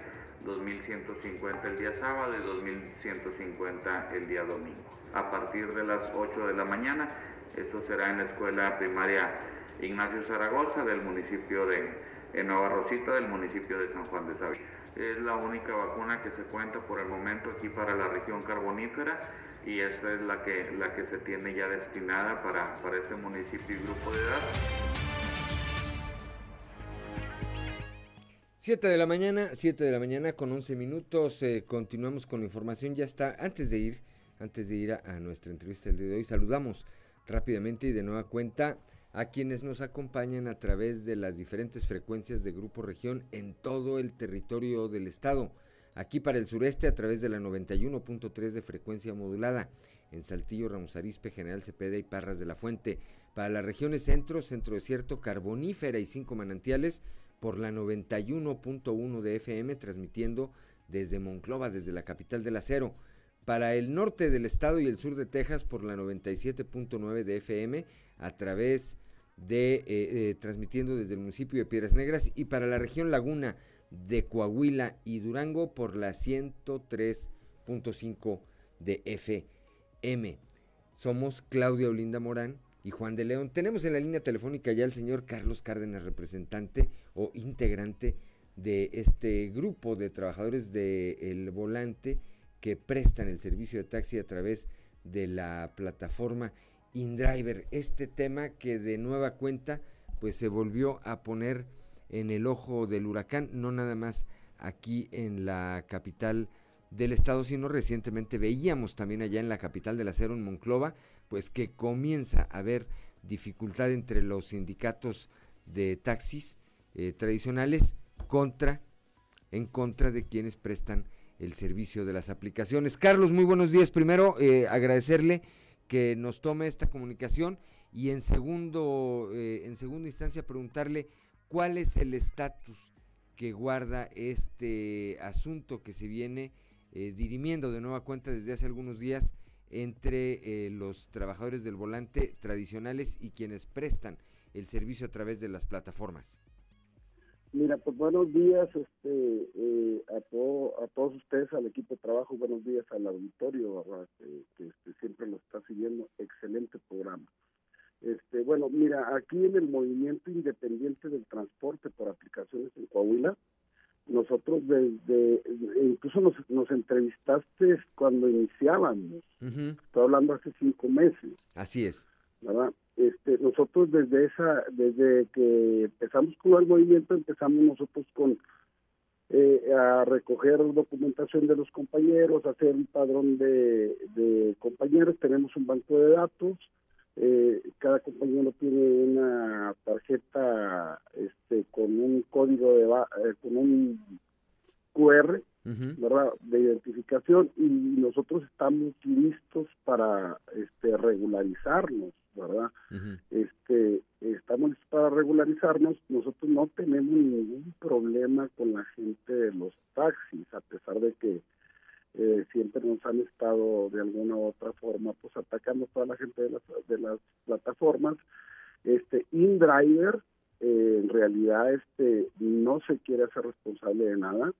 2.150 el día sábado y 2.150 el día domingo. A partir de las 8 de la mañana esto será en la escuela primaria Ignacio Zaragoza del municipio de Nueva Rosita, del municipio de San Juan de Sabina. Es la única vacuna que se cuenta por el momento aquí para la región carbonífera y esta es la que, la que se tiene ya destinada para, para este municipio y grupo de edad. 7 de la mañana, 7 de la mañana con 11 minutos. Eh, continuamos con la información. Ya está. Antes de ir, antes de ir a, a nuestra entrevista el día de hoy, saludamos rápidamente y de nueva cuenta a quienes nos acompañan a través de las diferentes frecuencias de Grupo Región en todo el territorio del estado. Aquí para el sureste a través de la 91.3 de frecuencia modulada, en Saltillo, Ramos Arispe, General Cepeda y Parras de la Fuente. Para las regiones centro, centro desierto, carbonífera y cinco manantiales por la 91.1 de FM, transmitiendo desde Monclova, desde la capital del acero para el norte del estado y el sur de Texas por la 97.9 de FM a través de eh, eh, transmitiendo desde el municipio de Piedras Negras y para la región Laguna de Coahuila y Durango por la 103.5 de FM. Somos Claudia Olinda Morán y Juan de León. Tenemos en la línea telefónica ya el señor Carlos Cárdenas, representante o integrante de este grupo de trabajadores del El Volante que prestan el servicio de taxi a través de la plataforma InDriver. Este tema que de nueva cuenta pues se volvió a poner en el ojo del huracán, no nada más aquí en la capital del estado, sino recientemente veíamos también allá en la capital del acero en Monclova, pues que comienza a haber dificultad entre los sindicatos de taxis eh, tradicionales contra en contra de quienes prestan el servicio de las aplicaciones. Carlos, muy buenos días. Primero, eh, agradecerle que nos tome esta comunicación y en segundo, eh, en segunda instancia preguntarle cuál es el estatus que guarda este asunto que se viene eh, dirimiendo de nueva cuenta desde hace algunos días entre los trabajadores del volante tradicionales y quienes prestan el servicio a través de las plataformas. Mira, pues buenos días este, eh, a, a todos ustedes, al equipo de trabajo, buenos días al auditorio, que, este, siempre lo está siguiendo, excelente programa. Este, bueno, mira, aquí en el movimiento independiente del transporte por aplicaciones en Coahuila, nosotros desde, incluso nos, nos entrevistaste cuando iniciábamos, estoy hablando hace cinco meses. Así es. ¿Verdad? Este, nosotros desde esa, desde que empezamos con el movimiento, empezamos nosotros con eh, a recoger documentación de los compañeros, hacer un padrón de, de compañeros, tenemos un banco de datos, eh, cada compañero tiene una tarjeta este con un código de eh, con un QR ¿verdad? de identificación y nosotros estamos listos para este regularizarnos verdad este estamos listos para regularizarnos nosotros no tenemos ningún problema con la gente de los taxis a pesar de que eh, siempre nos han estado de alguna u otra forma pues atacando a toda la gente de las, de las plataformas. Este InDriver eh, en realidad este no se quiere hacer responsable de nada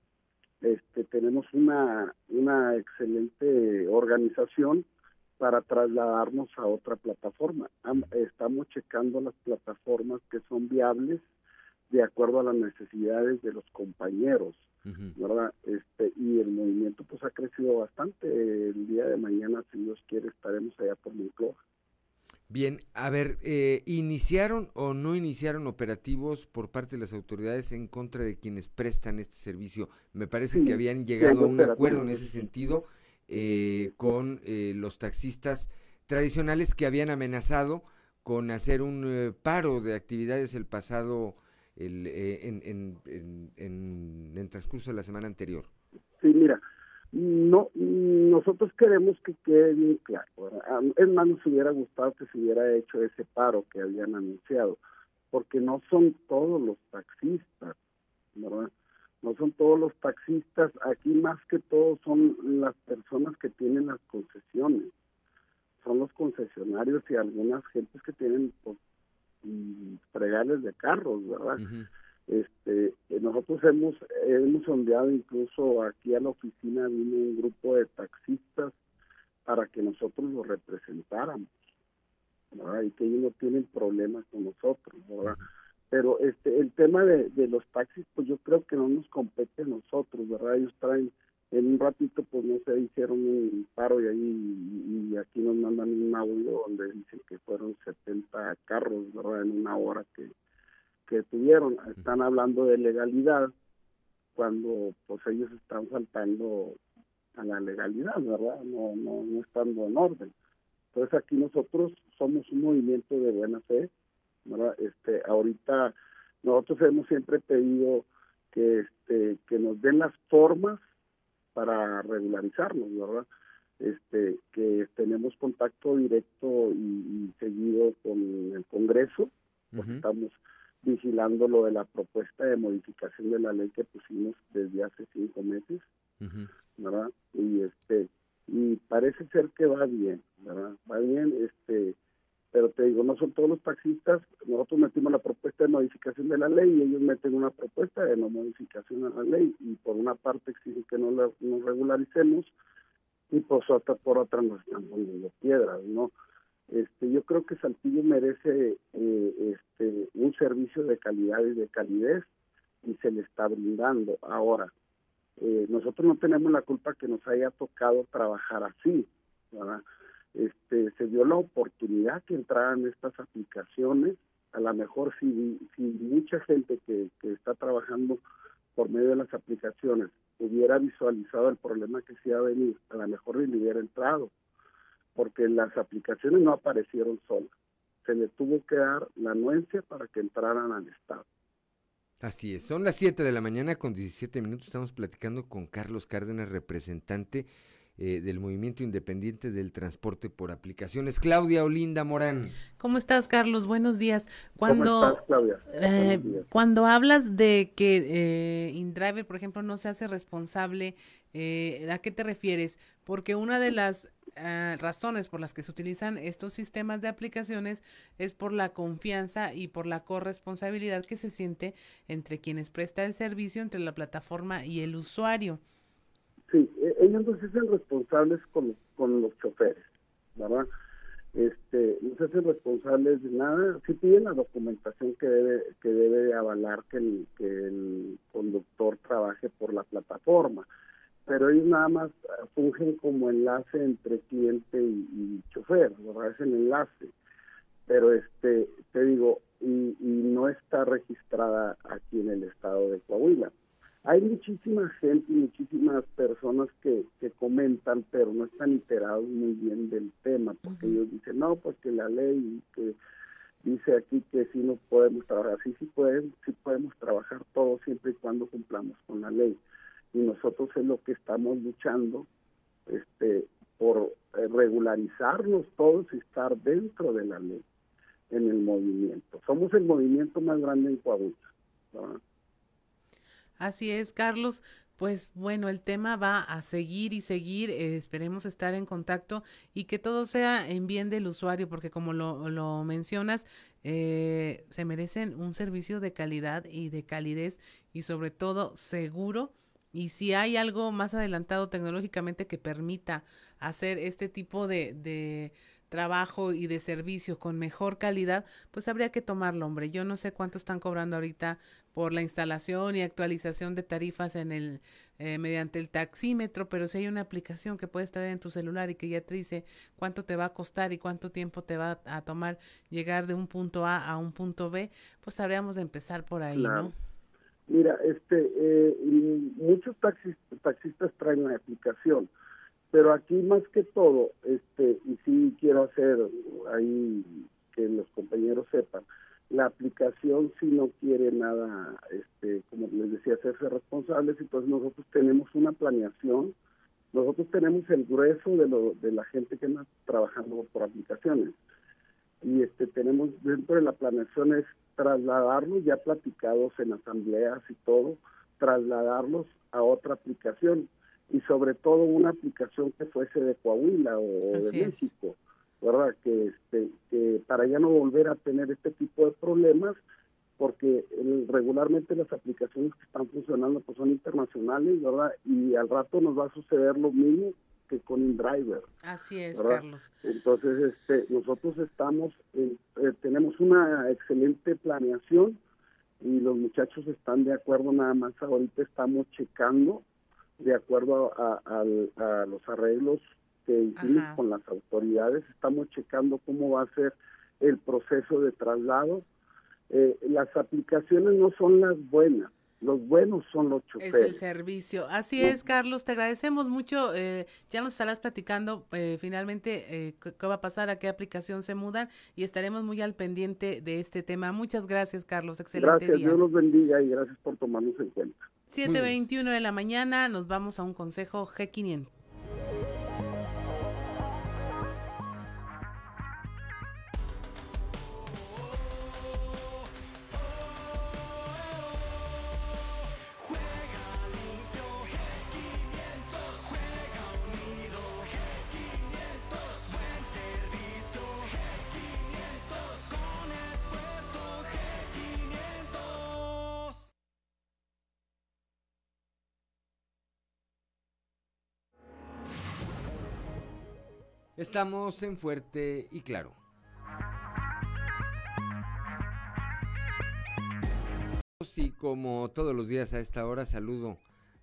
este, tenemos una, una excelente organización para trasladarnos a otra plataforma. Estamos checando las plataformas que son viables de acuerdo a las necesidades de los compañeros, ¿verdad? Este, y el movimiento pues ha crecido bastante. El día de mañana, si Dios quiere, estaremos allá por Moncloa. Bien, a ver, eh, ¿iniciaron o no iniciaron operativos por parte de las autoridades en contra de quienes prestan este servicio? Me parece que habían llegado a un acuerdo en ese sentido eh, con eh, los taxistas tradicionales que habían amenazado con hacer un paro de actividades el pasado, el, en, en, en, en, en transcurso de la semana anterior. Sí, mira, no nosotros queremos que quede bien claro es más nos hubiera gustado que se hubiera hecho ese paro que habían anunciado porque no son todos los taxistas verdad no son todos los taxistas aquí más que todo son las personas que tienen las concesiones son los concesionarios y algunas gentes que tienen pues, fregales de carros verdad este, eh, nosotros hemos, hemos sondeado incluso aquí a la oficina vino un grupo de taxistas para que nosotros lo representáramos, Y que ellos no tienen problemas con nosotros, ¿verdad? Pero este, el tema de, de los taxis, pues yo creo que no nos compete a nosotros, ¿verdad? Ellos traen, en un ratito, pues no sé, hicieron un paro y ahí, y aquí nos mandan un audio donde dicen que fueron 70 carros, ¿verdad? En una hora que, que tuvieron. Están hablando de legalidad cuando pues ellos están faltando a la legalidad, ¿verdad? No, no, no estando en orden. Entonces aquí nosotros somos un movimiento de buena fe, ¿verdad? Este, ahorita nosotros hemos siempre pedido que este que nos den las formas para regularizarnos, ¿verdad? Este, que tenemos contacto directo y, seguido con el Congreso, porque estamos vigilando lo de la propuesta de modificación de la ley que pusimos desde hace cinco meses, ¿verdad? Y este y parece ser que va bien, ¿verdad? Va bien, este, pero te digo, no son todos los taxistas, nosotros metimos la propuesta de modificación de la ley y ellos meten una propuesta de no modificación a la ley y por una parte exigen que no la nos regularicemos y por otra, por otra nos están poniendo piedras, ¿no? Este, yo creo que Saltillo merece eh, este, un servicio de calidad y de calidez y se le está brindando. Ahora, eh, nosotros no tenemos la culpa que nos haya tocado trabajar así. Este, se dio la oportunidad que entraran estas aplicaciones, a lo mejor si, si mucha gente que, que está trabajando por medio de las aplicaciones hubiera visualizado el problema que se iba a venir, a lo mejor ni hubiera entrado porque las aplicaciones no aparecieron solas. Se le tuvo que dar la anuencia para que entraran al Estado. Así es, son las 7 de la mañana con 17 minutos, estamos platicando con Carlos Cárdenas, representante eh, del Movimiento Independiente del Transporte por Aplicaciones. Claudia Olinda Morán. ¿Cómo estás, Carlos? Buenos días. Cuando, ¿Cómo estás, Claudia? Eh, cuando hablas de que eh, InDriver, por ejemplo, no se hace responsable, eh, ¿a qué te refieres? Porque una de las Ah, razones por las que se utilizan estos sistemas de aplicaciones es por la confianza y por la corresponsabilidad que se siente entre quienes presta el servicio, entre la plataforma y el usuario. Sí, e, ellos no se hacen responsables con, con los choferes, ¿verdad? Este, no se hacen responsables de nada, sí piden la documentación que debe, que debe avalar que el, que el conductor trabaje por la plataforma pero ellos nada más eh, fungen como enlace entre cliente y, chofer, ¿verdad? Es el enlace. Pero este, te digo, y, no está registrada aquí en el estado de Coahuila. Hay muchísima gente y muchísimas personas que, que comentan, pero no están enterados muy bien del tema, porque ellos dicen, no, pues que la ley que dice aquí que sí no podemos trabajar, sí, sí, pueden, sí podemos trabajar todos siempre y cuando cumplamos con la ley y nosotros es lo que estamos luchando este por eh, regularizarnos todos y estar dentro de la ley en el movimiento. Somos el movimiento más grande en Coahuila. Así es, Carlos. Pues bueno, el tema va a seguir y seguir. Eh, esperemos estar en contacto y que todo sea en bien del usuario, porque como lo, lo mencionas, eh, se merecen un servicio de calidad y de calidez y sobre todo seguro y si hay algo más adelantado tecnológicamente que permita hacer este tipo de, de trabajo y de servicio con mejor calidad, pues habría que tomarlo, hombre. Yo no sé cuánto están cobrando ahorita por la instalación y actualización de tarifas en el eh, mediante el taxímetro, pero si hay una aplicación que puedes traer en tu celular y que ya te dice cuánto te va a costar y cuánto tiempo te va a tomar llegar de un punto A a un punto B, pues habríamos de empezar por ahí, ¿no? Mira, este, eh, muchos taxistas traen la aplicación, pero aquí más que todo, este, y sí quiero hacer ahí que los compañeros sepan, la aplicación si no quiere nada, este, como les decía, hacerse responsables, entonces nosotros tenemos una planeación, nosotros tenemos el grueso de, lo, de la gente que está trabajando por aplicaciones y este tenemos dentro de la planeación es trasladarlos ya platicados en asambleas y todo, trasladarlos a otra aplicación y sobre todo una aplicación que fuese de Coahuila o de México, ¿verdad? Que este que para ya no volver a tener este tipo de problemas porque regularmente las aplicaciones que están funcionando pues son internacionales, ¿verdad? Y al rato nos va a suceder lo mismo que con InDriver. Así es, Carlos. Entonces, este, nosotros estamos, eh, tenemos una excelente planeación y los muchachos están de acuerdo, nada más ahorita estamos checando de acuerdo a, los arreglos que hicimos con las autoridades, estamos checando cómo va a ser el proceso de traslado. Eh, las aplicaciones no son las buenas, los buenos son los choferes. Es el servicio. Así es, Carlos, te agradecemos mucho. Eh, ya nos estarás platicando eh, finalmente eh, qué va a pasar, a qué aplicación se mudan y estaremos muy al pendiente de este tema. Muchas gracias, Carlos. Excelente gracias, Dios los bendiga y gracias por tomarnos en cuenta. 7.21 de la mañana, nos vamos a un consejo G500. Estamos en Fuerte y Claro. Y como todos los días a esta hora saludo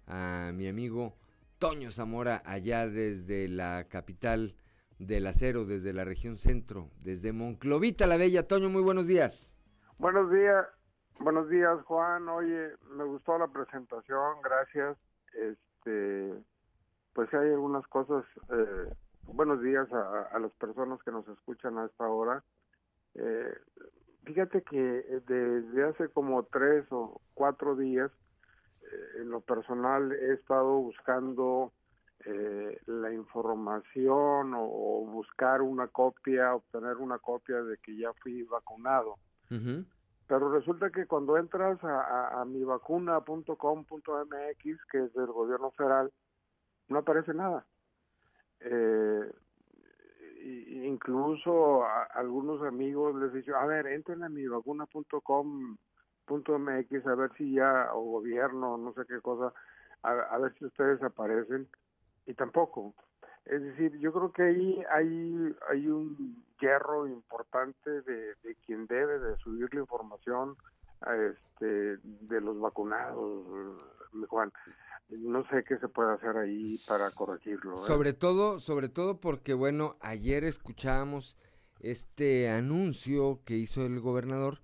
a mi amigo Toño Zamora allá desde la capital del acero, desde la región centro, desde Monclovita la Bella. Toño, muy buenos días. Buenos días, buenos días Juan. Oye, me gustó la presentación, gracias. Este, pues hay algunas cosas eh, buenos días a, las personas que nos escuchan a esta hora. Eh, fíjate que eh, desde hace como tres o cuatro días, eh, en lo personal he estado buscando eh, la información o, buscar una copia, obtener una copia de que ya fui vacunado. Pero resulta que cuando entras a, a, mivacuna.com.mx, que es del gobierno federal, no aparece nada. Eh, incluso a, algunos amigos les he dicho, a ver, entren a mivacuna.com.mx a ver si ya, o gobierno, no sé qué cosa, a, ver si ustedes aparecen, y tampoco. Es decir, yo creo que ahí hay, hay un hierro importante de, de quien debe de subir la información a este, de los vacunados, Juan no sé qué se puede hacer ahí para corregirlo. ¿eh? Sobre todo, sobre todo porque bueno, ayer escuchábamos este anuncio que hizo el gobernador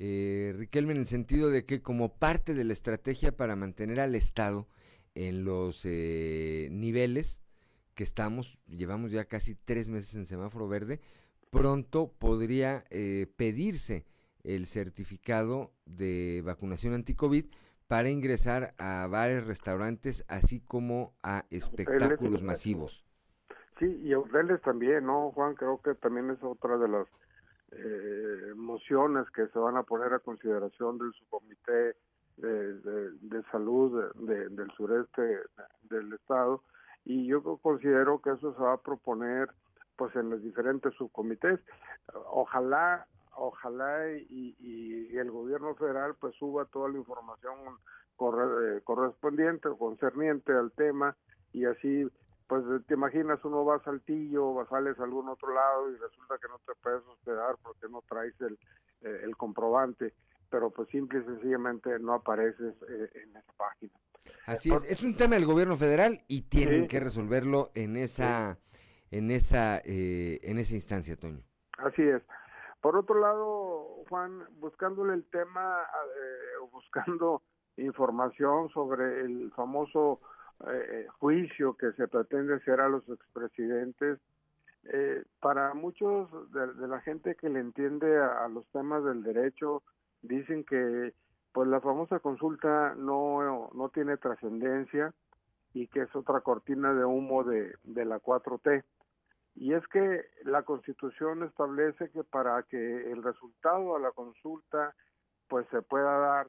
eh, Riquelme en el sentido de que como parte de la estrategia para mantener al Estado en los eh, niveles que estamos, llevamos ya casi tres meses en semáforo verde, pronto podría eh, pedirse el certificado de vacunación anti-COVID para ingresar a bares, restaurantes, así como a espectáculos masivos. Sí, y a hoteles también, ¿no, Juan? Creo que también es otra de las eh, mociones que se van a poner a consideración del subcomité de, salud del sureste del estado y yo considero que eso se va a proponer pues en los diferentes subcomités. Ojalá ojalá y, el gobierno federal pues suba toda la información eh, correspondiente o concerniente al tema y así pues te imaginas uno va a Saltillo o sales a algún otro lado y resulta que no te puedes hospedar porque no traes el, eh, el comprobante pero pues simple y sencillamente no apareces eh, en esa página. Así es, es un tema del gobierno federal y tienen que resolverlo en esa en esa en esa instancia, Toño. Así es. Por otro lado, Juan, buscándole el tema, eh, buscando información sobre el famoso eh, juicio que se pretende hacer a los expresidentes, eh, para muchos de, la gente que le entiende a, los temas del derecho, dicen que pues la famosa consulta no, no tiene trascendencia y que es otra cortina de humo de, de la 4T. Y es que la Constitución establece que para que el resultado de la consulta pues se pueda dar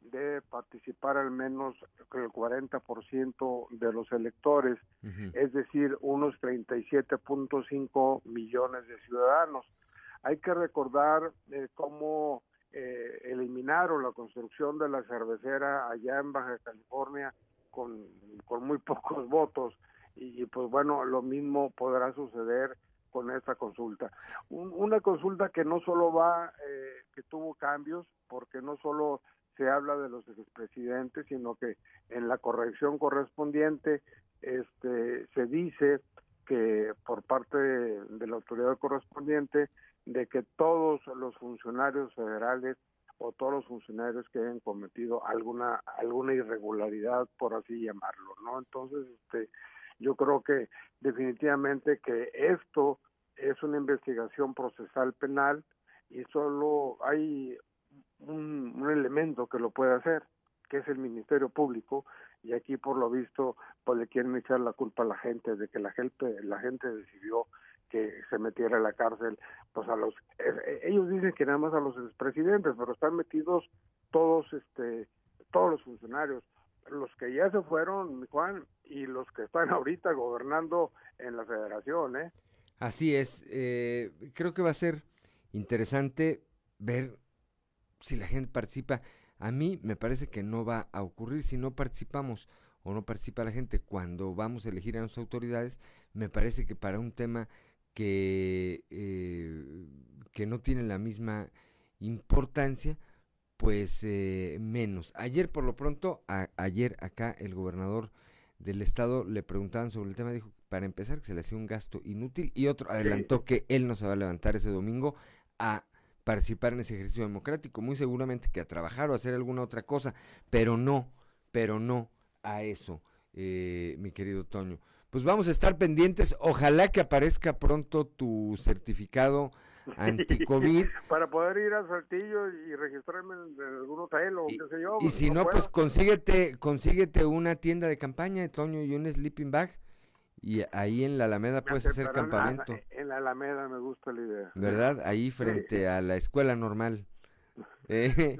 de participar al menos el 40% de los electores, es decir, unos 37.5 millones de ciudadanos. Hay que recordar eh, cómo eh, eliminaron la construcción de la cervecera allá en Baja California con, con muy pocos votos y, pues bueno, lo mismo podrá suceder con esta consulta. una consulta que no solo va, eh, que tuvo cambios, porque no solo se habla de los expresidentes, sino que en la corrección correspondiente este, se dice que por parte de, la autoridad correspondiente de que todos los funcionarios federales o todos los funcionarios que hayan cometido alguna alguna irregularidad por así llamarlo no entonces este yo creo que definitivamente que esto es una investigación procesal penal y solo hay un, elemento que lo puede hacer, que es el Ministerio Público, y aquí por lo visto pues le quieren echar la culpa a la gente de que la gente decidió que se metiera a la cárcel pues a los eh, ellos dicen que nada más a los expresidentes pero están metidos todos este todos los funcionarios los que ya se fueron, Juan, y los que están ahorita gobernando en la federación, ¿eh? Así es. Eh, creo que va a ser interesante ver si la gente participa. A mí me parece que no va a ocurrir si no participamos o no participa la gente cuando vamos a elegir a nuestras autoridades. Me parece que para un tema que, eh, que no tiene la misma importancia, pues eh, menos. Ayer por lo pronto, ayer acá el gobernador del estado le preguntaban sobre el tema, dijo para empezar que se le hacía un gasto inútil y otro adelantó que él no se va a levantar ese domingo a participar en ese ejercicio democrático, muy seguramente que a trabajar o a hacer alguna otra cosa, pero no, pero no a eso, eh, mi querido Toño. Pues vamos a estar pendientes, ojalá que aparezca pronto tu certificado anti-COVID. Para poder ir a Saltillo y registrarme en algún hotel o qué sé yo. Y si no, pues consíguete, consíguete una tienda de campaña, Toño, y un sleeping bag. Y ahí en la Alameda puedes hacer campamento. En la, Alameda me gusta la idea. ¿Verdad? Ahí frente a la escuela normal. Eh.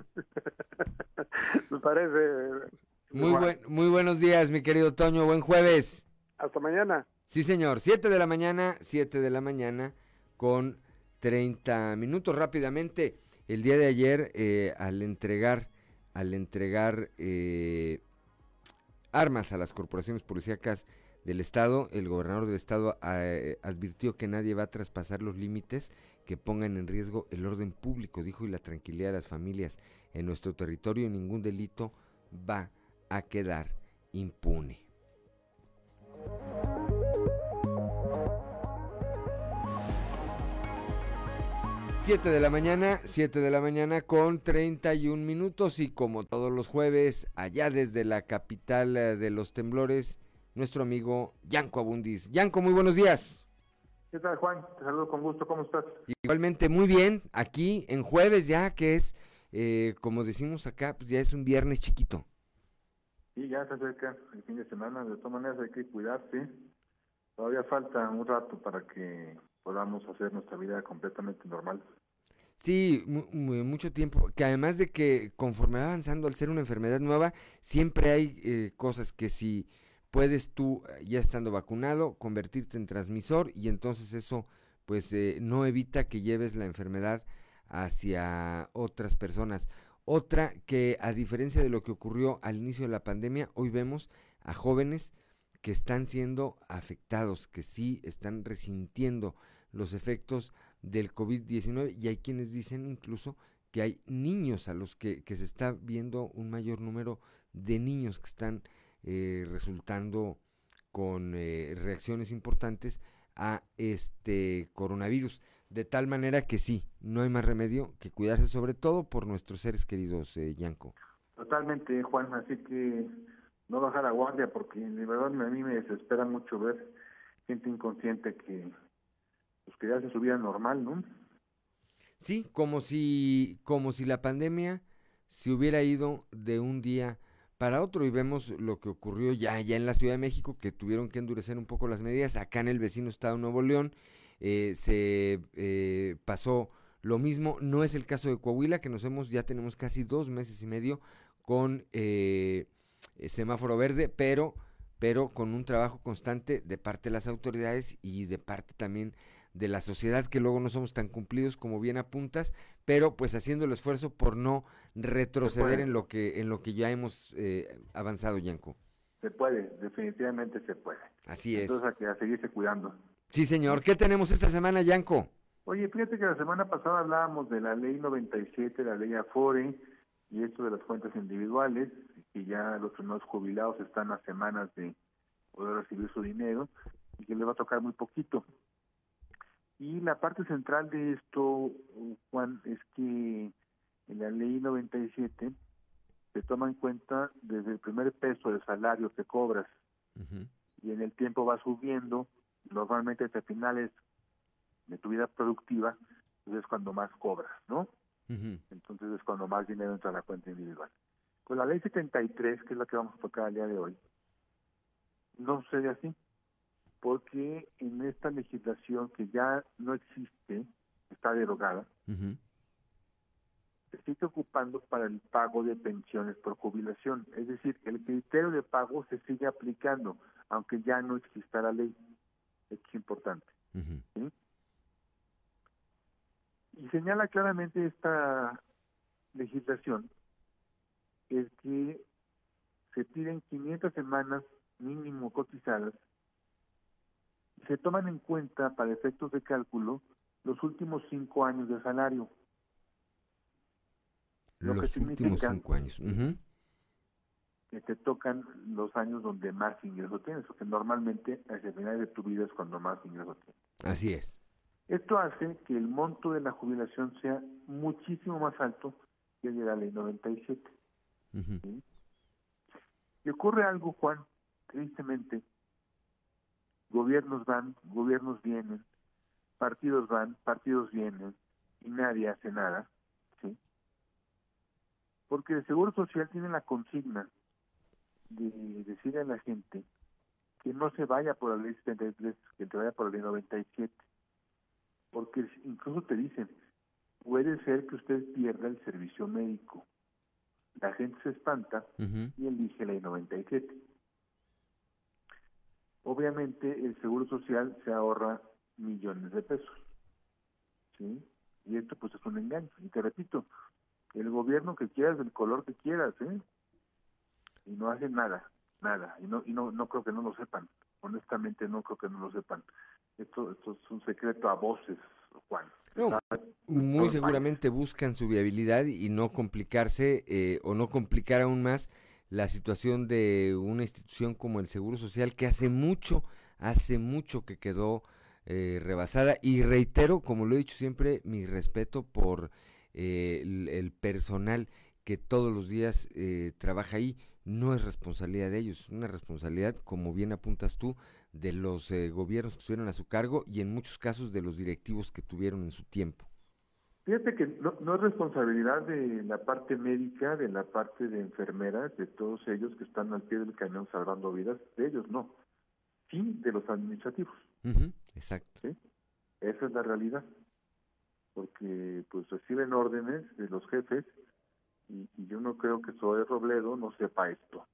me parece. Muy, buen, muy buenos días, mi querido Toño. Buen jueves. Hasta mañana. Sí, señor. Siete de la mañana, siete de la mañana con 30 minutos rápidamente. El día de ayer, eh, al entregar, al entregar eh, armas a las corporaciones policíacas del Estado, el gobernador del Estado eh, advirtió que nadie va a traspasar los límites que pongan en riesgo el orden público, dijo, y la tranquilidad de las familias en nuestro territorio. Ningún delito va a quedar impune. 7 de la mañana, 7 de la mañana con 31 minutos y como todos los jueves, allá desde la capital eh, de los temblores, nuestro amigo Yanco Abundis. Yanco, muy buenos días. ¿Qué tal, Juan? Te saludo con gusto, ¿cómo estás? Igualmente, muy bien, aquí en jueves ya, que es, eh, como decimos acá, pues ya es un viernes chiquito. Sí, ya se acerca el fin de semana, de todas maneras hay que cuidarse. Todavía falta un rato para que podamos hacer nuestra vida completamente normal. Sí, mucho tiempo, que además de que conforme va avanzando al ser una enfermedad nueva, siempre hay eh, cosas que si puedes tú, eh, ya estando vacunado, convertirte en transmisor y entonces eso pues eh, no evita que lleves la enfermedad hacia otras personas. Otra que a diferencia de lo que ocurrió al inicio de la pandemia, hoy vemos a jóvenes que están siendo afectados, que sí están resintiendo los efectos del COVID-19 y hay quienes dicen incluso que hay niños a los que, se está viendo un mayor número de niños que están eh, resultando con eh, reacciones importantes a este coronavirus. De tal manera que sí, no hay más remedio que cuidarse sobre todo por nuestros seres queridos, eh, Yanko. Totalmente, Juan, así que no bajar a guardia porque de verdad a mí me desespera mucho ver gente inconsciente que hace su normal, ¿no? Sí, como si como si la pandemia se hubiera ido de un día para otro. Y vemos lo que ocurrió ya ya en la Ciudad de México que tuvieron que endurecer un poco las medidas. Acá en el vecino estado Nuevo León eh, se eh, pasó lo mismo. No es el caso de Coahuila que nos hemos ya tenemos casi dos meses y medio con eh, semáforo verde, pero, pero con un trabajo constante de parte de las autoridades y de parte también de la sociedad que luego no somos tan cumplidos como bien apuntas, pero pues haciendo el esfuerzo por no retroceder en lo que en lo que ya hemos eh, avanzado, Yanko. Se puede, definitivamente se puede. Así es. Entonces a, seguirse cuidando. Sí, señor. ¿Qué tenemos esta semana, Yanko? Oye, fíjate que la semana pasada hablábamos de la ley 97, la ley Afore y esto de las cuentas individuales que ya los primeros jubilados están a semanas de poder recibir su dinero y que le va a tocar muy poquito. Y la parte central de esto, Juan, es que en la ley 97 se toma en cuenta desde el primer peso de salario que cobras y en el tiempo va subiendo, normalmente hasta finales de tu vida productiva, entonces es cuando más cobras, ¿no? Entonces es cuando más dinero entra a la cuenta individual. Con la ley 73, que es la que vamos a tocar el día de hoy, no sucede así, porque en esta legislación que ya no existe, está derogada, se sigue ocupando para el pago de pensiones por jubilación. Es decir, el criterio de pago se sigue aplicando, aunque ya no exista la ley. Es importante. Y señala claramente esta legislación es que se piden 500 semanas mínimo cotizadas se toman en cuenta para efectos de cálculo los últimos cinco años de salario. Lo los que últimos cinco años. Que te tocan los años donde más ingreso tienes, porque normalmente hacia final de tu vida es cuando más ingreso tienes. Así es. Esto hace que el monto de la jubilación sea muchísimo más alto que el de la ley 97. Y ocurre algo, Juan, tristemente. Gobiernos van, gobiernos vienen, partidos van, partidos vienen y nadie hace nada, ¿sí? Porque el Seguro Social tiene la consigna de decir a la gente que no se vaya por la ley 73, que te vaya por la ley 97. Porque incluso te dicen, puede ser que usted pierda el servicio médico. La gente se espanta y elige la ley 97. Obviamente el Seguro Social se ahorra millones de pesos. ¿Sí? Y esto pues es un engaño. Y te repito, el gobierno que quieras, del color que quieras, ¿eh? Y no hace nada, nada. Y no, y no, no creo que no lo sepan. Honestamente no creo que no lo sepan. Esto, esto es un secreto a voces, Juan. muy seguramente buscan su viabilidad y no complicarse eh, o no complicar aún más la situación de una institución como el Seguro Social que hace mucho, hace mucho que quedó eh, rebasada y reitero, como lo he dicho siempre, mi respeto por eh, el, personal que todos los días eh, trabaja ahí. No es responsabilidad de ellos, es una responsabilidad, como bien apuntas tú, de los gobiernos que estuvieron a su cargo y en muchos casos de los directivos que tuvieron en su tiempo. Fíjate que no, no, es responsabilidad de la parte médica, de la parte de enfermeras, de todos ellos que están al pie del cañón salvando vidas, de ellos no, sí de los administrativos. Exacto. ¿sí? Esa es la realidad, porque pues reciben órdenes de los jefes y, yo no creo que Zoe Robledo no sepa esto.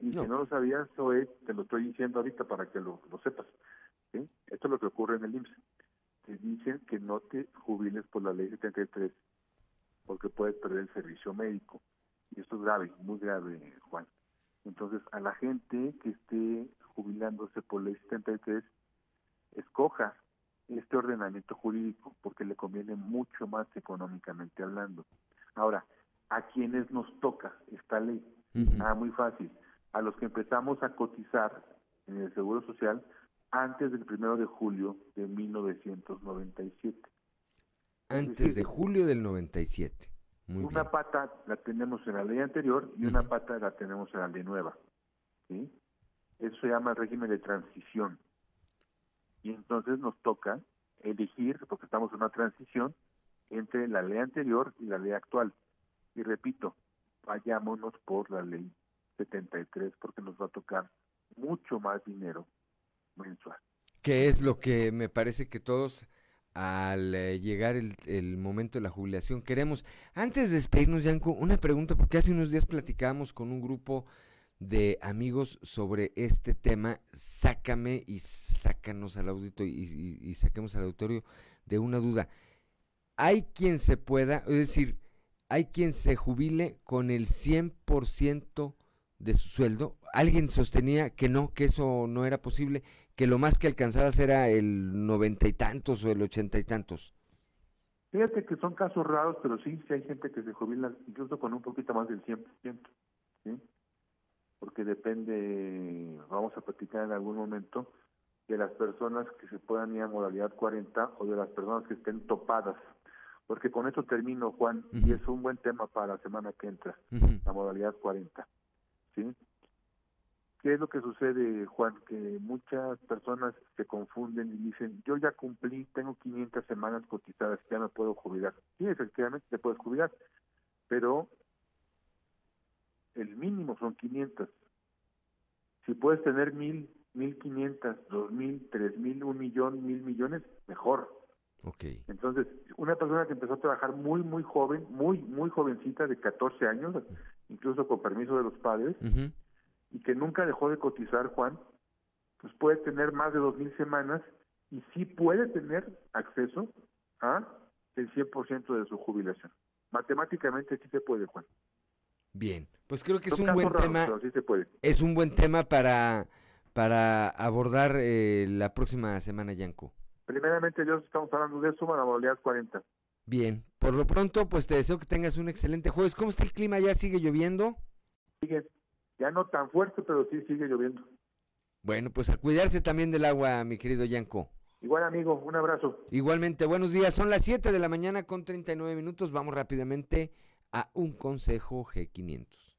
Y si no lo sabías, Zoe, te lo estoy diciendo ahorita para que lo, lo sepas. ¿sí? Esto es lo que ocurre en el IMSS te dicen que no te jubiles por la ley 73 porque puedes perder el servicio médico. Y esto es grave, muy grave, Juan. Entonces, a la gente que esté jubilándose por ley 73, escoja este ordenamiento jurídico porque le conviene mucho más económicamente hablando. Ahora, ¿a quiénes nos toca esta ley? Ah, muy fácil. A los que empezamos a cotizar en el Seguro Social antes del primero de julio de 1997. Antes de julio del 97. Muy una pata la tenemos en la ley anterior y una pata la tenemos en la ley nueva. ¿sí? Eso se llama régimen de transición. Y entonces nos toca elegir, porque estamos en una transición, entre la ley anterior y la ley actual. Y repito, vayámonos por la ley 73 porque nos va a tocar mucho más dinero Que es lo que me parece que todos al eh, llegar el, momento de la jubilación queremos. Antes de despedirnos, Yanko, una pregunta, porque hace unos días platicábamos con un grupo de amigos sobre este tema. Sácame y sácanos al auditorio y, y saquemos al auditorio de una duda. Hay quien se pueda, es decir, hay quien se jubile con el 100% de su sueldo. Alguien sostenía que no, que eso no era posible que lo más que alcanzabas era el noventa y tantos o el ochenta y tantos. Fíjate que son casos raros, pero sí, sí hay gente que se jubila incluso con un poquito más del 100%, ¿sí? Porque depende, vamos a platicar en algún momento, de las personas que se puedan ir a modalidad 40 o de las personas que estén topadas. Porque con esto termino, Juan, y es un buen tema para la semana que entra, la modalidad 40. ¿Sí? ¿Qué es lo que sucede, Juan? Que muchas personas se confunden y dicen, yo ya cumplí, tengo 500 semanas cotizadas, ya me puedo jubilar. Sí, efectivamente te puedes jubilar, pero el mínimo son 500. Si puedes tener mil, mil quinientas, dos mil, tres mil, un millón, mil millones, mejor. Okay. Entonces, una persona que empezó a trabajar muy, muy joven, muy, muy jovencita, de 14 años, incluso con permiso de los padres, y que nunca dejó de cotizar, Juan, pues puede tener más de dos mil semanas y sí puede tener acceso a el 100% de su jubilación. Matemáticamente sí se puede, Juan. Bien, pues creo que es un buen tema. Es un buen tema para para abordar eh, la próxima semana, Yanko. Primeramente, yo estamos hablando de eso, modalidad 40. Bien, por lo pronto, pues te deseo que tengas un excelente jueves. ¿Cómo está el clima? ¿Ya sigue lloviendo? Sigue, ya no tan fuerte, pero sí sigue lloviendo. Bueno, pues a cuidarse también del agua, mi querido Yanko. Igual amigo, un abrazo. Igualmente, buenos días. Son las 7 de la mañana con 39 minutos. Vamos rápidamente a un consejo G500.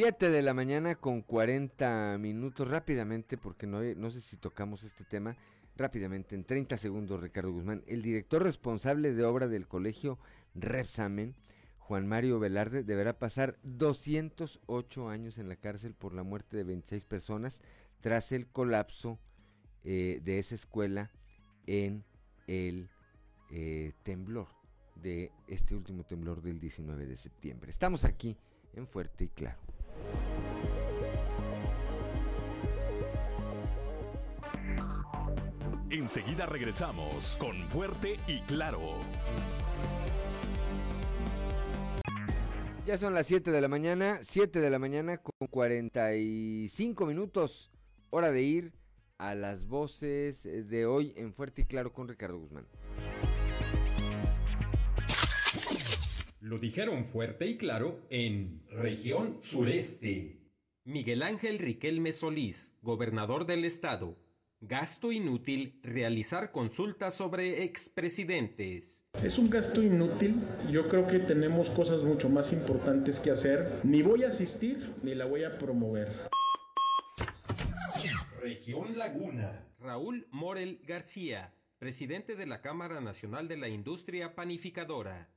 7 de la mañana con 40 minutos rápidamente, porque no, sé si tocamos este tema rápidamente, en 30 segundos, Ricardo Guzmán. El director responsable de obra del colegio Repsamen, Juan Mario Velarde, deberá pasar 208 años en la cárcel por la muerte de 26 personas tras el colapso eh, de esa escuela en el eh, temblor de este último temblor del 19 de septiembre. Estamos aquí en Fuerte y Claro. Enseguida regresamos con Fuerte y Claro. Ya son las 7 de la mañana, 7 de la mañana con 45 minutos. Hora de ir a las voces de hoy en Fuerte y Claro con Ricardo Guzmán. Lo dijeron fuerte y claro en región sureste. Miguel Ángel Riquelme Solís, gobernador del estado. Gasto inútil realizar consultas sobre expresidentes. Es un gasto inútil. Yo creo que tenemos cosas mucho más importantes que hacer. Ni voy a asistir ni la voy a promover. Región Laguna. Raúl Morel García, presidente de la Cámara Nacional de la Industria Panificadora.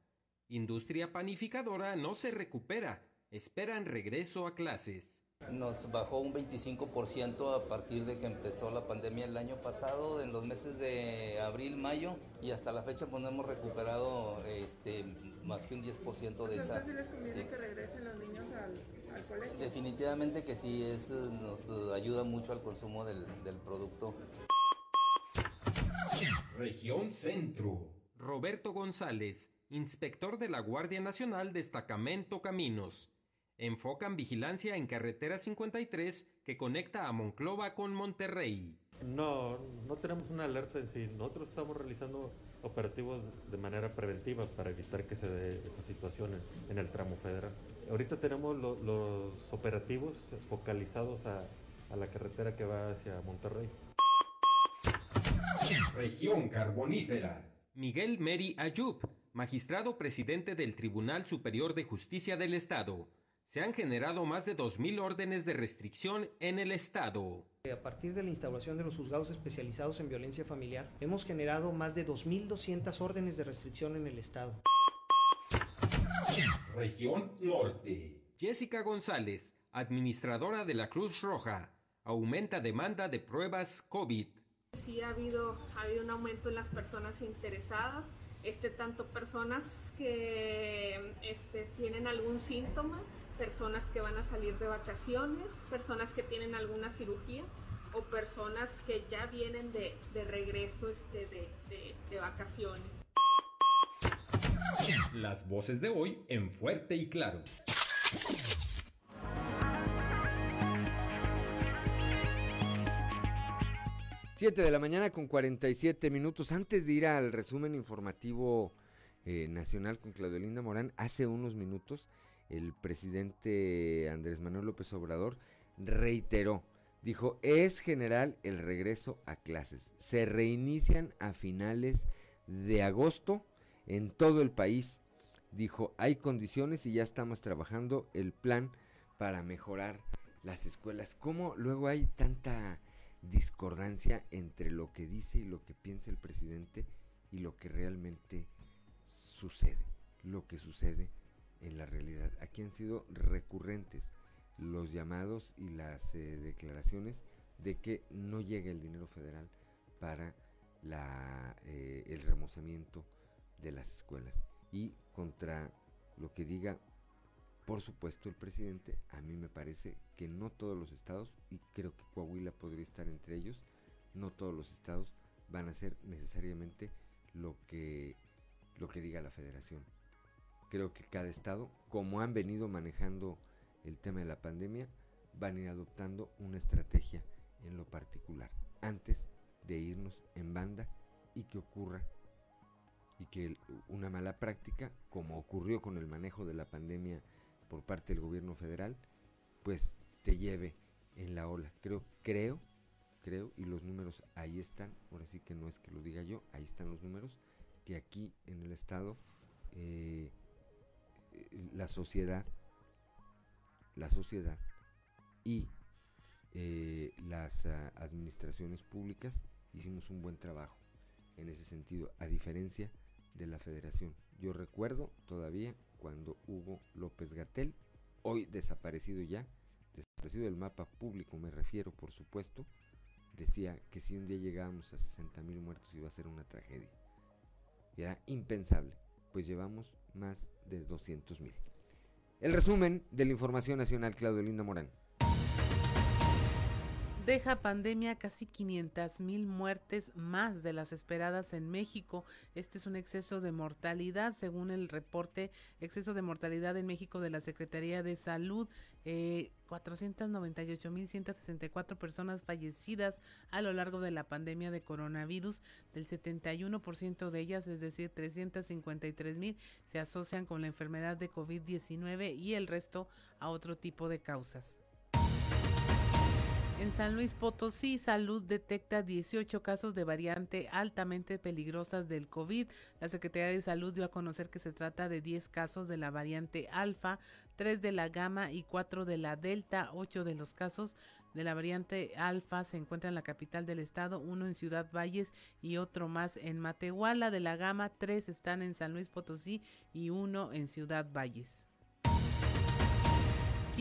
Industria panificadora no se recupera, esperan regreso a clases. Nos bajó un 25% a partir de que empezó la pandemia el año pasado, en los meses de abril, mayo, y hasta la fecha pues no hemos recuperado este, más que un 10% de esa. les conviene que regresen los niños al, colegio? Definitivamente que sí, es, nos ayuda mucho al consumo del, del producto. Región Centro. Roberto González, inspector de la Guardia Nacional Destacamento Caminos. Enfocan vigilancia en carretera 53 que conecta a Monclova con Monterrey. No, no tenemos una alerta en sí. Nosotros estamos realizando operativos de manera preventiva para evitar que se dé esa situación en, el tramo federal. Ahorita tenemos los operativos focalizados a, a la carretera que va hacia Monterrey. Región Carbonífera. Miguel Meri Ayub magistrado presidente del Tribunal Superior de Justicia del Estado. Se han generado más de 2.000 órdenes de restricción en el Estado. A partir de la instauración de los juzgados especializados en violencia familiar, hemos generado más de 2.200 órdenes de restricción en el Estado. Región Norte. Jessica González, administradora de la Cruz Roja, aumenta demanda de pruebas COVID. Sí ha habido, ha habido un aumento en las personas interesadas este, tanto personas que este, tienen algún síntoma, personas que van a salir de vacaciones, personas que tienen alguna cirugía o personas que ya vienen de, regreso este, de, de vacaciones. Las voces de hoy en fuerte y claro. 7 de la mañana con 47 minutos. Antes de ir al resumen informativo eh, nacional con Claudio Linda Morán, hace unos minutos el presidente Andrés Manuel López Obrador reiteró, dijo, es general el regreso a clases. Se reinician a finales de agosto en todo el país. Dijo, hay condiciones y ya estamos trabajando el plan para mejorar las escuelas. ¿Cómo luego hay tanta discordancia entre lo que dice y lo que piensa el presidente y lo que realmente sucede, lo que sucede en la realidad. Aquí han sido recurrentes los llamados y las eh, declaraciones de que no llega el dinero federal para la, eh, el remozamiento de las escuelas. Y contra lo que diga por supuesto, el presidente, a mí me parece que no todos los estados, y creo que Coahuila podría estar entre ellos, no todos los estados van a hacer necesariamente lo que, lo que diga la federación. Creo que cada estado, como han venido manejando el tema de la pandemia, van a ir adoptando una estrategia en lo particular, antes de irnos en banda y que ocurra y que una mala práctica, como ocurrió con el manejo de la pandemia por parte del gobierno federal, pues te lleve en la ola. Creo, creo, creo, y los números ahí están, ahora sí que no es que lo diga yo, ahí están los números, que aquí en el estado eh, la sociedad la sociedad y eh, las ah, administraciones públicas hicimos un buen trabajo en ese sentido, a diferencia de la federación. Yo recuerdo todavía cuando Hugo López Gatel, hoy desaparecido ya, desaparecido del mapa público me refiero por supuesto, decía que si un día llegábamos a 60 mil muertos iba a ser una tragedia. Era impensable, pues llevamos más de 200 mil. El resumen de la información nacional, Claudio Linda Morán. Deja pandemia casi 500 mil muertes más de las esperadas en México. Este es un exceso de mortalidad, según el reporte exceso de mortalidad en México de la Secretaría de Salud. Eh, 498 mil 164 personas fallecidas a lo largo de la pandemia de coronavirus. Del 71% de ellas, es decir, 353 mil, se asocian con la enfermedad de COVID-19 y el resto a otro tipo de causas. En San Luis Potosí, Salud detecta 18 casos de variante altamente peligrosas del COVID. La Secretaría de Salud dio a conocer que se trata de 10 casos de la variante alfa, 3 de la gamma y 4 de la delta. 8 de los casos de la variante alfa se encuentran en la capital del estado, uno en Ciudad Valles y otro más en Matehuala. De la gama, 3 están en San Luis Potosí y uno en Ciudad Valles.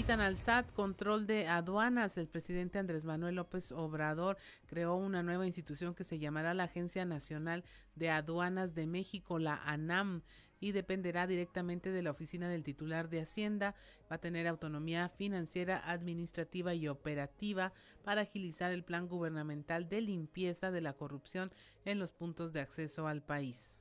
Quitan al SAT control de aduanas. El presidente Andrés Manuel López Obrador creó una nueva institución que se llamará la Agencia Nacional de Aduanas de México, la ANAM, y dependerá directamente de la oficina del titular de Hacienda. Va a tener autonomía financiera, administrativa y operativa para agilizar el plan gubernamental de limpieza de la corrupción en los puntos de acceso al país.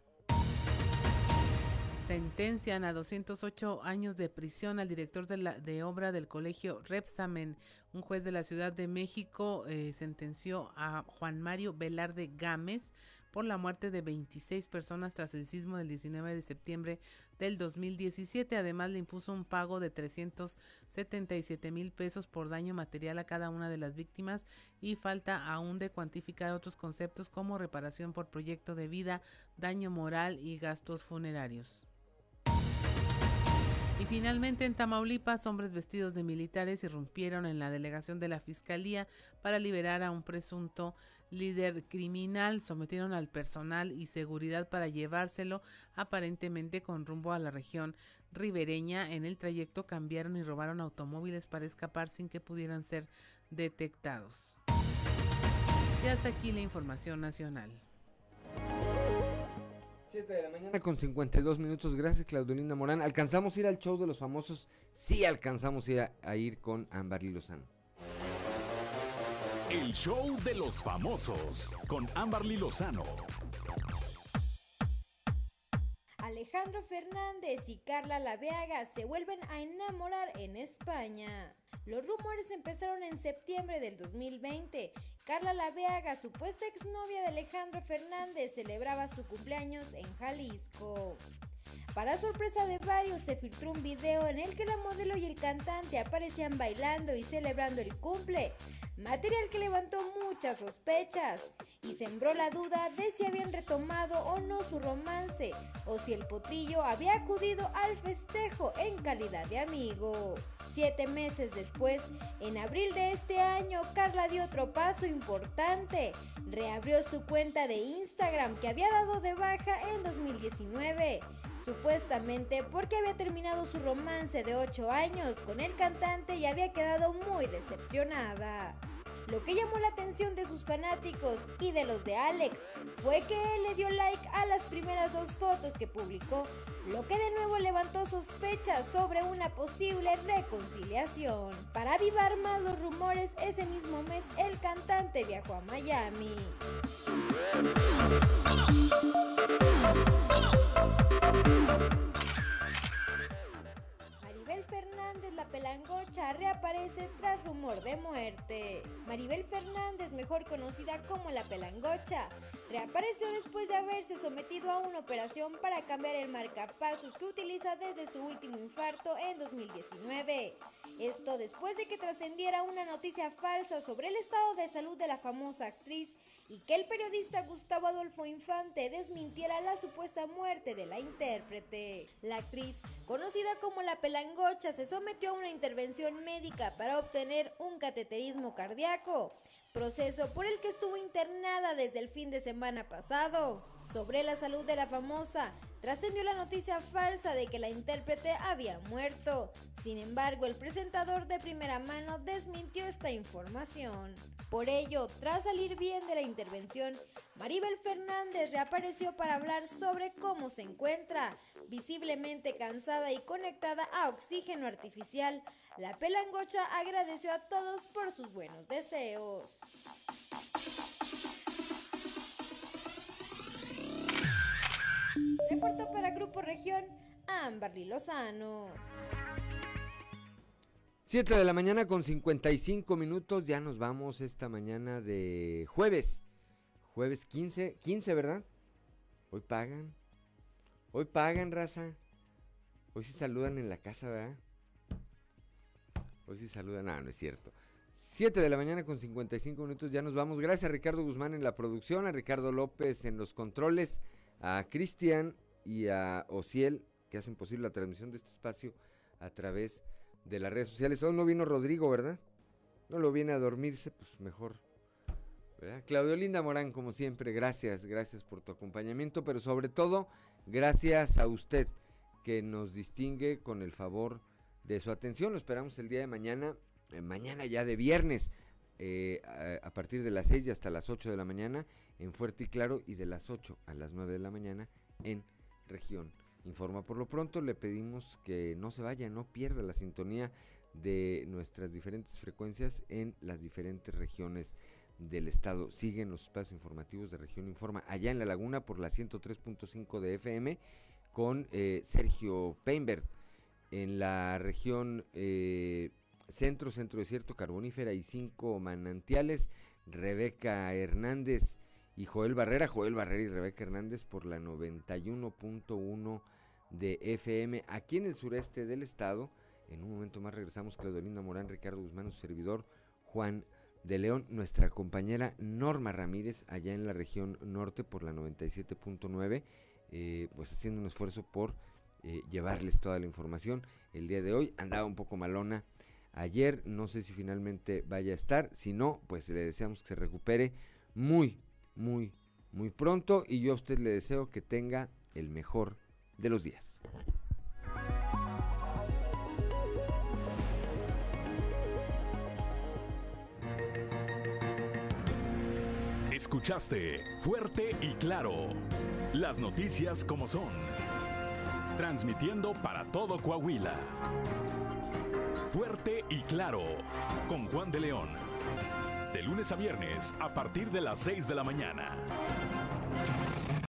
Sentencian a 208 años de prisión al director de, obra del colegio Repsamen. Un juez de la Ciudad de México eh, sentenció a Juan Mario Velarde Gámez por la muerte de 26 personas tras el sismo del 19 de septiembre del 2017. Además, le impuso un pago de 377 mil pesos por daño material a cada una de las víctimas y falta aún de cuantificar otros conceptos como reparación por proyecto de vida, daño moral y gastos funerarios. Y finalmente en Tamaulipas, hombres vestidos de militares irrumpieron en la delegación de la Fiscalía para liberar a un presunto líder criminal. Sometieron al personal y seguridad para llevárselo aparentemente con rumbo a la región ribereña. En el trayecto cambiaron y robaron automóviles para escapar sin que pudieran ser detectados. Y hasta aquí la información nacional. 7 de la mañana con 52 minutos. Gracias, Claudelina Morán. ¿Alcanzamos a ir al show de los famosos? Sí, alcanzamos a ir, a ir con Amberly Lozano. El show de los famosos con Amberly Lozano. Alejandro Fernández y Carla Laveaga se vuelven a enamorar en España. Los rumores empezaron en septiembre del 2020. Carla Laveaga, supuesta exnovia de Alejandro Fernández, celebraba su cumpleaños en Jalisco. Para sorpresa de varios, se filtró un video en el que la modelo y el cantante aparecían bailando y celebrando el cumple, material que levantó muchas sospechas y sembró la duda de si habían retomado o no su romance o si el potrillo había acudido al festejo en calidad de amigo. Siete meses después, en abril de este año, Carla dio otro paso importante. Reabrió su cuenta de Instagram que había dado de baja en 2019 supuestamente porque había terminado su romance de 8 años con el cantante y había quedado muy decepcionada. Lo que llamó la atención de sus fanáticos y de los de Alex fue que él le dio like a las primeras dos fotos que publicó, lo que de nuevo levantó sospechas sobre una posible reconciliación. Para avivar más los rumores, ese mismo mes el cantante viajó a Miami. Maribel Fernández, la pelangocha, reaparece tras rumor de muerte. Maribel Fernández, mejor conocida como la pelangocha, reapareció después de haberse sometido a una operación para cambiar el marcapasos que utiliza desde su último infarto en 2019. Esto después de que trascendiera una noticia falsa sobre el estado de salud de la famosa actriz y que el periodista Gustavo Adolfo Infante desmintiera la supuesta muerte de la intérprete. La actriz, conocida como la pelangocha, se sometió a una intervención médica para obtener un cateterismo cardíaco proceso por el que estuvo internada desde el fin de semana pasado. Sobre la salud de la famosa, trascendió la noticia falsa de que la intérprete había muerto. Sin embargo, el presentador de primera mano desmintió esta información. Por ello, tras salir bien de la intervención, Maribel Fernández reapareció para hablar sobre cómo se encuentra, visiblemente cansada y conectada a oxígeno artificial. La pelangocha agradeció a todos por sus buenos deseos. Reportó para Grupo Región Amberly Lozano. 7 de la mañana con 55 minutos, ya nos vamos esta mañana de jueves. Jueves 15, 15, ¿verdad? Hoy pagan. Hoy pagan, raza. Hoy sí saludan en la casa, ¿verdad? Hoy sí saludan, no, no es cierto. 7 de la mañana con 55 minutos, ya nos vamos. Gracias a Ricardo Guzmán en la producción, a Ricardo López en los controles, a Cristian y a Ociel que hacen posible la transmisión de este espacio a través de las redes sociales. Hoy no vino Rodrigo, ¿verdad? No lo viene a dormirse, pues mejor. Claudio Linda Morán, como siempre, gracias, gracias por tu acompañamiento, pero sobre todo, gracias a usted que nos distingue con el favor de su atención. Lo esperamos el día de mañana, eh, mañana ya de viernes, eh, a, a, partir de las 6 y hasta las 8 de la mañana en Fuerte y Claro y de las 8 a las 9 de la mañana en región informa. Por lo pronto le pedimos que no se vaya, no pierda la sintonía de nuestras diferentes frecuencias en las diferentes regiones del estado. Siguen los espacios informativos de Región Informa allá en La Laguna por la 103.5 de FM con eh, Sergio Peinbert. En la región eh, centro, centro desierto, carbonífera y cinco manantiales, Rebeca Hernández y Joel Barrera, Joel Barrera y Rebeca Hernández por la 91.1 de FM aquí en el sureste del estado. En un momento más regresamos Claudelina Morán, Ricardo Guzmán, su servidor Juan de León, nuestra compañera Norma Ramírez allá en la región norte por la 97.9, eh, pues haciendo un esfuerzo por eh, llevarles toda la información. El día de hoy andaba un poco malona ayer, no sé si finalmente vaya a estar, si no, pues le deseamos que se recupere muy, muy, muy pronto y yo a usted le deseo que tenga el mejor de los días. Escuchaste fuerte y claro las noticias como son, transmitiendo para todo Coahuila. Fuerte y claro con Juan de León de lunes a viernes a partir de las 6 de la mañana.